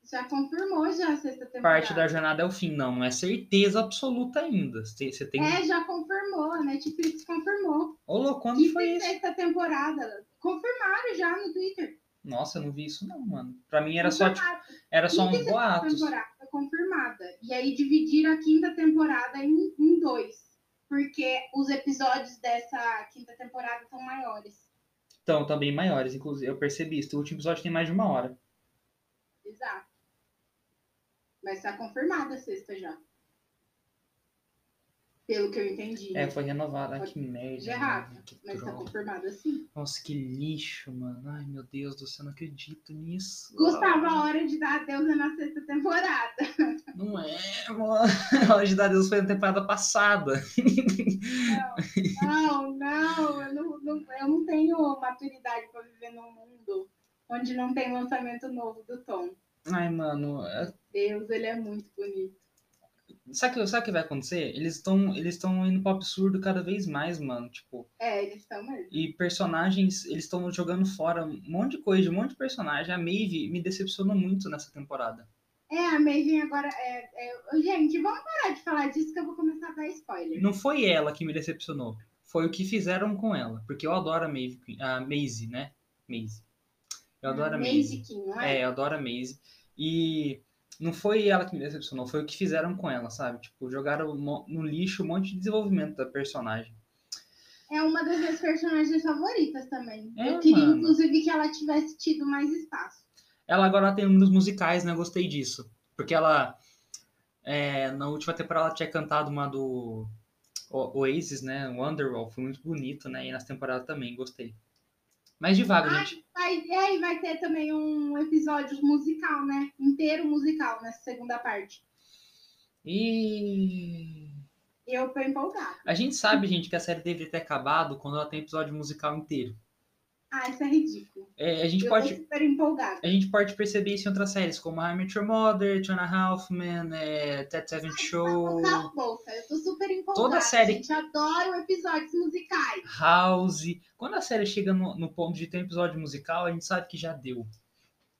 Já confirmou já a sexta temporada. parte da jornada é o fim. Não, não é certeza absoluta ainda. Você tem. É, já confirmou. A Netflix confirmou. Ô, louco, quando foi isso? sexta temporada. Confirmaram já no Twitter. Nossa, eu não vi isso, não, mano. Pra mim era só, tipo, era só uns boatos. temporada confirmada. E aí dividiram a quinta temporada em, em dois. Porque os episódios dessa quinta temporada são maiores. Então, também maiores, inclusive. Eu percebi isso. O último episódio tem mais de uma hora. Exato. Mas tá confirmada a sexta já. Pelo que eu entendi. É, né? foi renovada. Pode que merda. de errado, mano, que Mas tá droga. confirmada sim. Nossa, que lixo, mano. Ai, meu Deus do céu, não acredito nisso. Gustavo, a hora de dar adeus é na sexta temporada. Não é, mano. A hora de dar Deus foi na temporada passada. Não, não, eu não, não- eu não tenho maturidade pra viver num mundo onde não tem lançamento novo do Tom. Ai, mano. é- Deus, ele é muito bonito. Sabe o que, sabe que vai acontecer? Eles estão eles estão indo pro absurdo cada vez mais, mano. Tipo, É, eles estão mesmo. e personagens, eles estão jogando fora um monte de coisa, um monte de personagem. A Maeve me decepcionou muito nessa temporada. É, a Maven agora. É, é- Gente, vamos parar de falar disso que eu vou começar a dar spoiler. Não foi ela que me decepcionou. Foi o que fizeram com ela. Porque eu adoro a Maeve, a Maisie, né? Maisie. Eu adoro a Maisie. Maisie King, não é? É, eu adoro a Maisie. E não foi ela que me decepcionou, foi o que fizeram com ela, sabe? Tipo, jogaram no lixo um monte de desenvolvimento da personagem. É uma das minhas personagens favoritas também. É, eu queria, mano. inclusive, que ela tivesse tido mais espaço. Ela agora tem um dos musicais, né? Eu gostei disso. Porque ela. é, na última temporada ela tinha cantado uma do Oasis, né? Wonderwall. Foi muito bonito, né? E nas temporadas também, gostei. Mas devagar, Ah, gente. Vai, e aí vai ter também um episódio musical, né? Inteiro musical nessa segunda parte. E. Eu tô empolgada. A gente sabe, gente, que a série deveria ter acabado quando ela tem episódio musical inteiro. Ah, isso é ridículo. É, a gente eu pode. super empolgada. A gente pode perceber isso em outras séries, como I Met Your Mother, Jonah Halfman, é, Ted Seven Show, a boca, eu tô super empolgada. Toda série- Gente, adoro episódios musicais. House. Quando a série chega no, no ponto de ter um episódio musical, a gente sabe que já deu.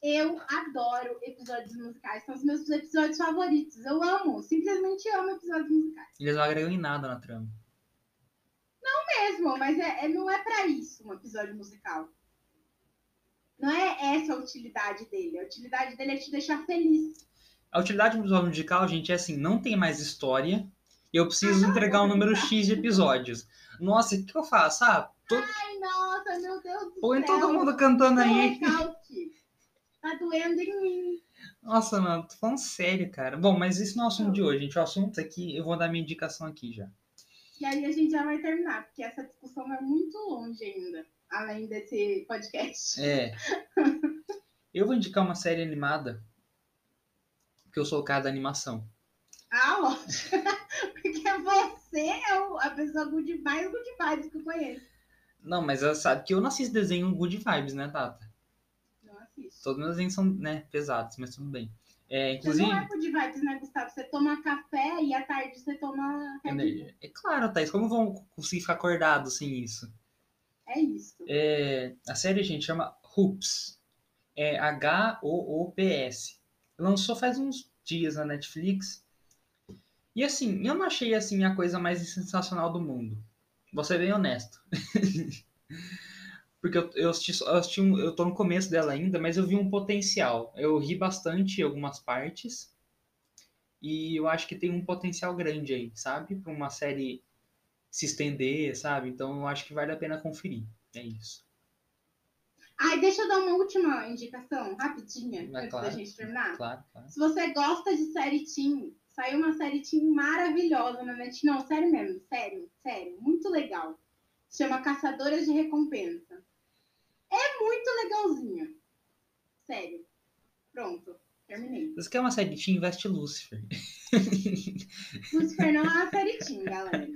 Eu adoro episódios musicais. São os meus episódios favoritos. Eu amo, simplesmente amo episódios musicais. Eles não agregam em nada na trama. Mesmo, mas é, é- não é pra isso um episódio musical. Não é essa a utilidade dele. A utilidade dele é te deixar feliz. A utilidade do episódio musical, gente, é assim, não tem mais história. Eu preciso entregar um número X de episódios. Nossa, o que eu faço? Ah, tô... Ai, nossa, meu Deus do põe céu. todo mundo cantando Não aí. Tá doendo em mim. Nossa, mano, tô falando sério, cara. Bom, mas isso não é o assunto de hoje, gente. O assunto aqui, eu vou dar minha indicação aqui já. E aí a gente já vai terminar, porque essa discussão é muito longe ainda. Além desse podcast. É. Eu vou indicar uma série animada. Porque eu sou o cara da animação. Ah, lógico. Porque você é o- a pessoa good mais good vibes que eu conheço. Não, mas ela sabe que eu não assisto desenho good vibes, né, Tata? Não assisto. Todos meus desenhos são, né, pesados, mas tudo bem. É, Você inclusive. não é good vibes, né, Gustavo? Você toma café e à tarde você toma Bull. É claro, Thaís, como vão conseguir ficar acordado sem isso? É isso. É, a série, gente, chama Hoops. É H-O-O-P-S. Lançou faz uns dias na Netflix. E assim, eu não achei assim a coisa mais sensacional do mundo. Vou ser bem honesto. Porque eu, eu, assisti, eu, assisti um- eu tô no começo dela ainda, mas eu vi um potencial. Eu ri bastante em algumas partes. E eu acho que tem um potencial grande aí, sabe? Pra uma série se estender, sabe? Então eu acho que vale a pena conferir. É isso. Ai, deixa eu dar uma última indicação, rapidinha, Vai, antes claro. da gente terminar. Claro, claro. Se você gosta de série teen, saiu uma série teen maravilhosa na Netflix. Não, sério mesmo, sério, sério, muito legal. Se chama Caçadoras de Recompensa. É muito legalzinha. Sério. Pronto, terminei. Você quer uma série de Teen Invest Lucifer? Lucifer não é uma série teen, galera.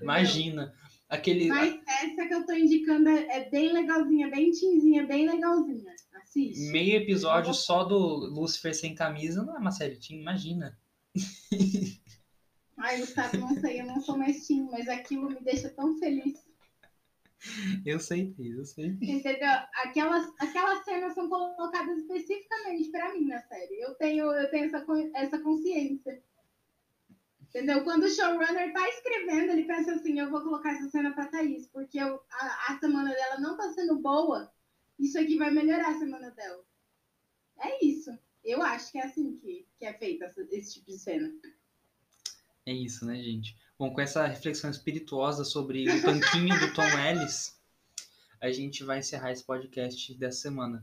Imagina. Aquele. Mas essa que eu tô indicando é é bem legalzinha, bem teenzinha, bem legalzinha. Assiste. Meio episódio só do Lucifer sem camisa não é uma série teen, imagina. Ai, Gustavo, não sei, eu não sou mais teen, mas aquilo me deixa tão feliz. Eu sei, eu sei. Entendeu? Aquelas, aquelas cenas são colocadas especificamente pra mim na série. Eu tenho, eu tenho essa, essa consciência. Entendeu? Quando o showrunner tá escrevendo, ele pensa assim, eu vou colocar essa cena pra Thaís, porque eu- a, a semana dela não tá sendo boa, isso aqui vai melhorar a semana dela. É isso. Eu acho que é assim que, que é feita esse tipo de cena. É isso, né, gente? Bom, com essa reflexão espirituosa sobre o tanquinho do Tom Ellis, a gente vai encerrar esse podcast dessa semana.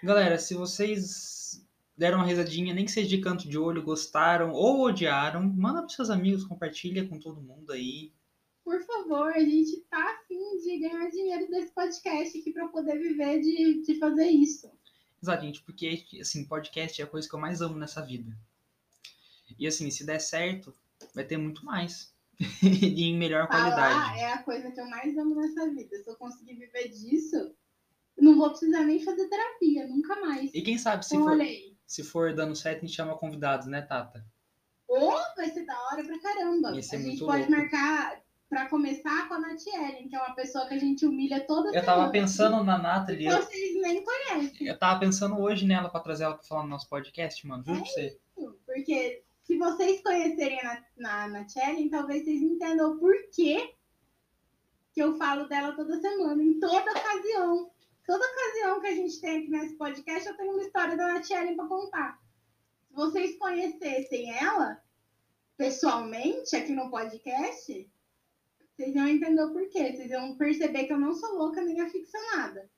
Galera, se vocês deram uma risadinha, nem que seja de canto de olho, gostaram ou odiaram, manda pros seus amigos, compartilha com todo mundo aí. Por favor, a gente tá afim de ganhar dinheiro desse podcast aqui pra poder viver de, de fazer isso. Exato, gente, porque, assim, podcast é a coisa que eu mais amo nessa vida. E, assim, se der certo, vai ter muito mais. e em melhor Falar qualidade. é a coisa que eu mais amo nessa vida. Se eu conseguir viver disso, não vou precisar nem fazer terapia, nunca mais. E quem sabe, se Então, for, se for dando certo, a gente chama convidados, né, Tata? Ou vai ser da hora pra caramba. A gente pode louco. marcar pra começar com a Nath Ellen, que é uma pessoa que a gente humilha toda Eu tava pensando na Nathalie, Vocês nem conhecem. eu tava pensando hoje nela pra trazer ela pra falar no nosso podcast, mano. Juro pra você. Porque se vocês conhecerem na, na, na então talvez vocês entendam o porquê que eu falo dela toda semana, em toda ocasião. Toda ocasião que a gente tem aqui nesse podcast, eu tenho uma história da Natchellen para contar. Se vocês conhecessem ela, pessoalmente, aqui no podcast, vocês vão entender o porquê. Vocês vão perceber que eu não sou louca nem aficionada.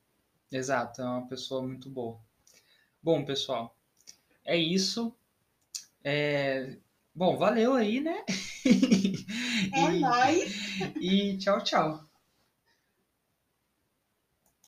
Exato, é uma pessoa muito boa. Bom, pessoal, é isso. É, bom, valeu aí, né? É e, nóis! E tchau, tchau.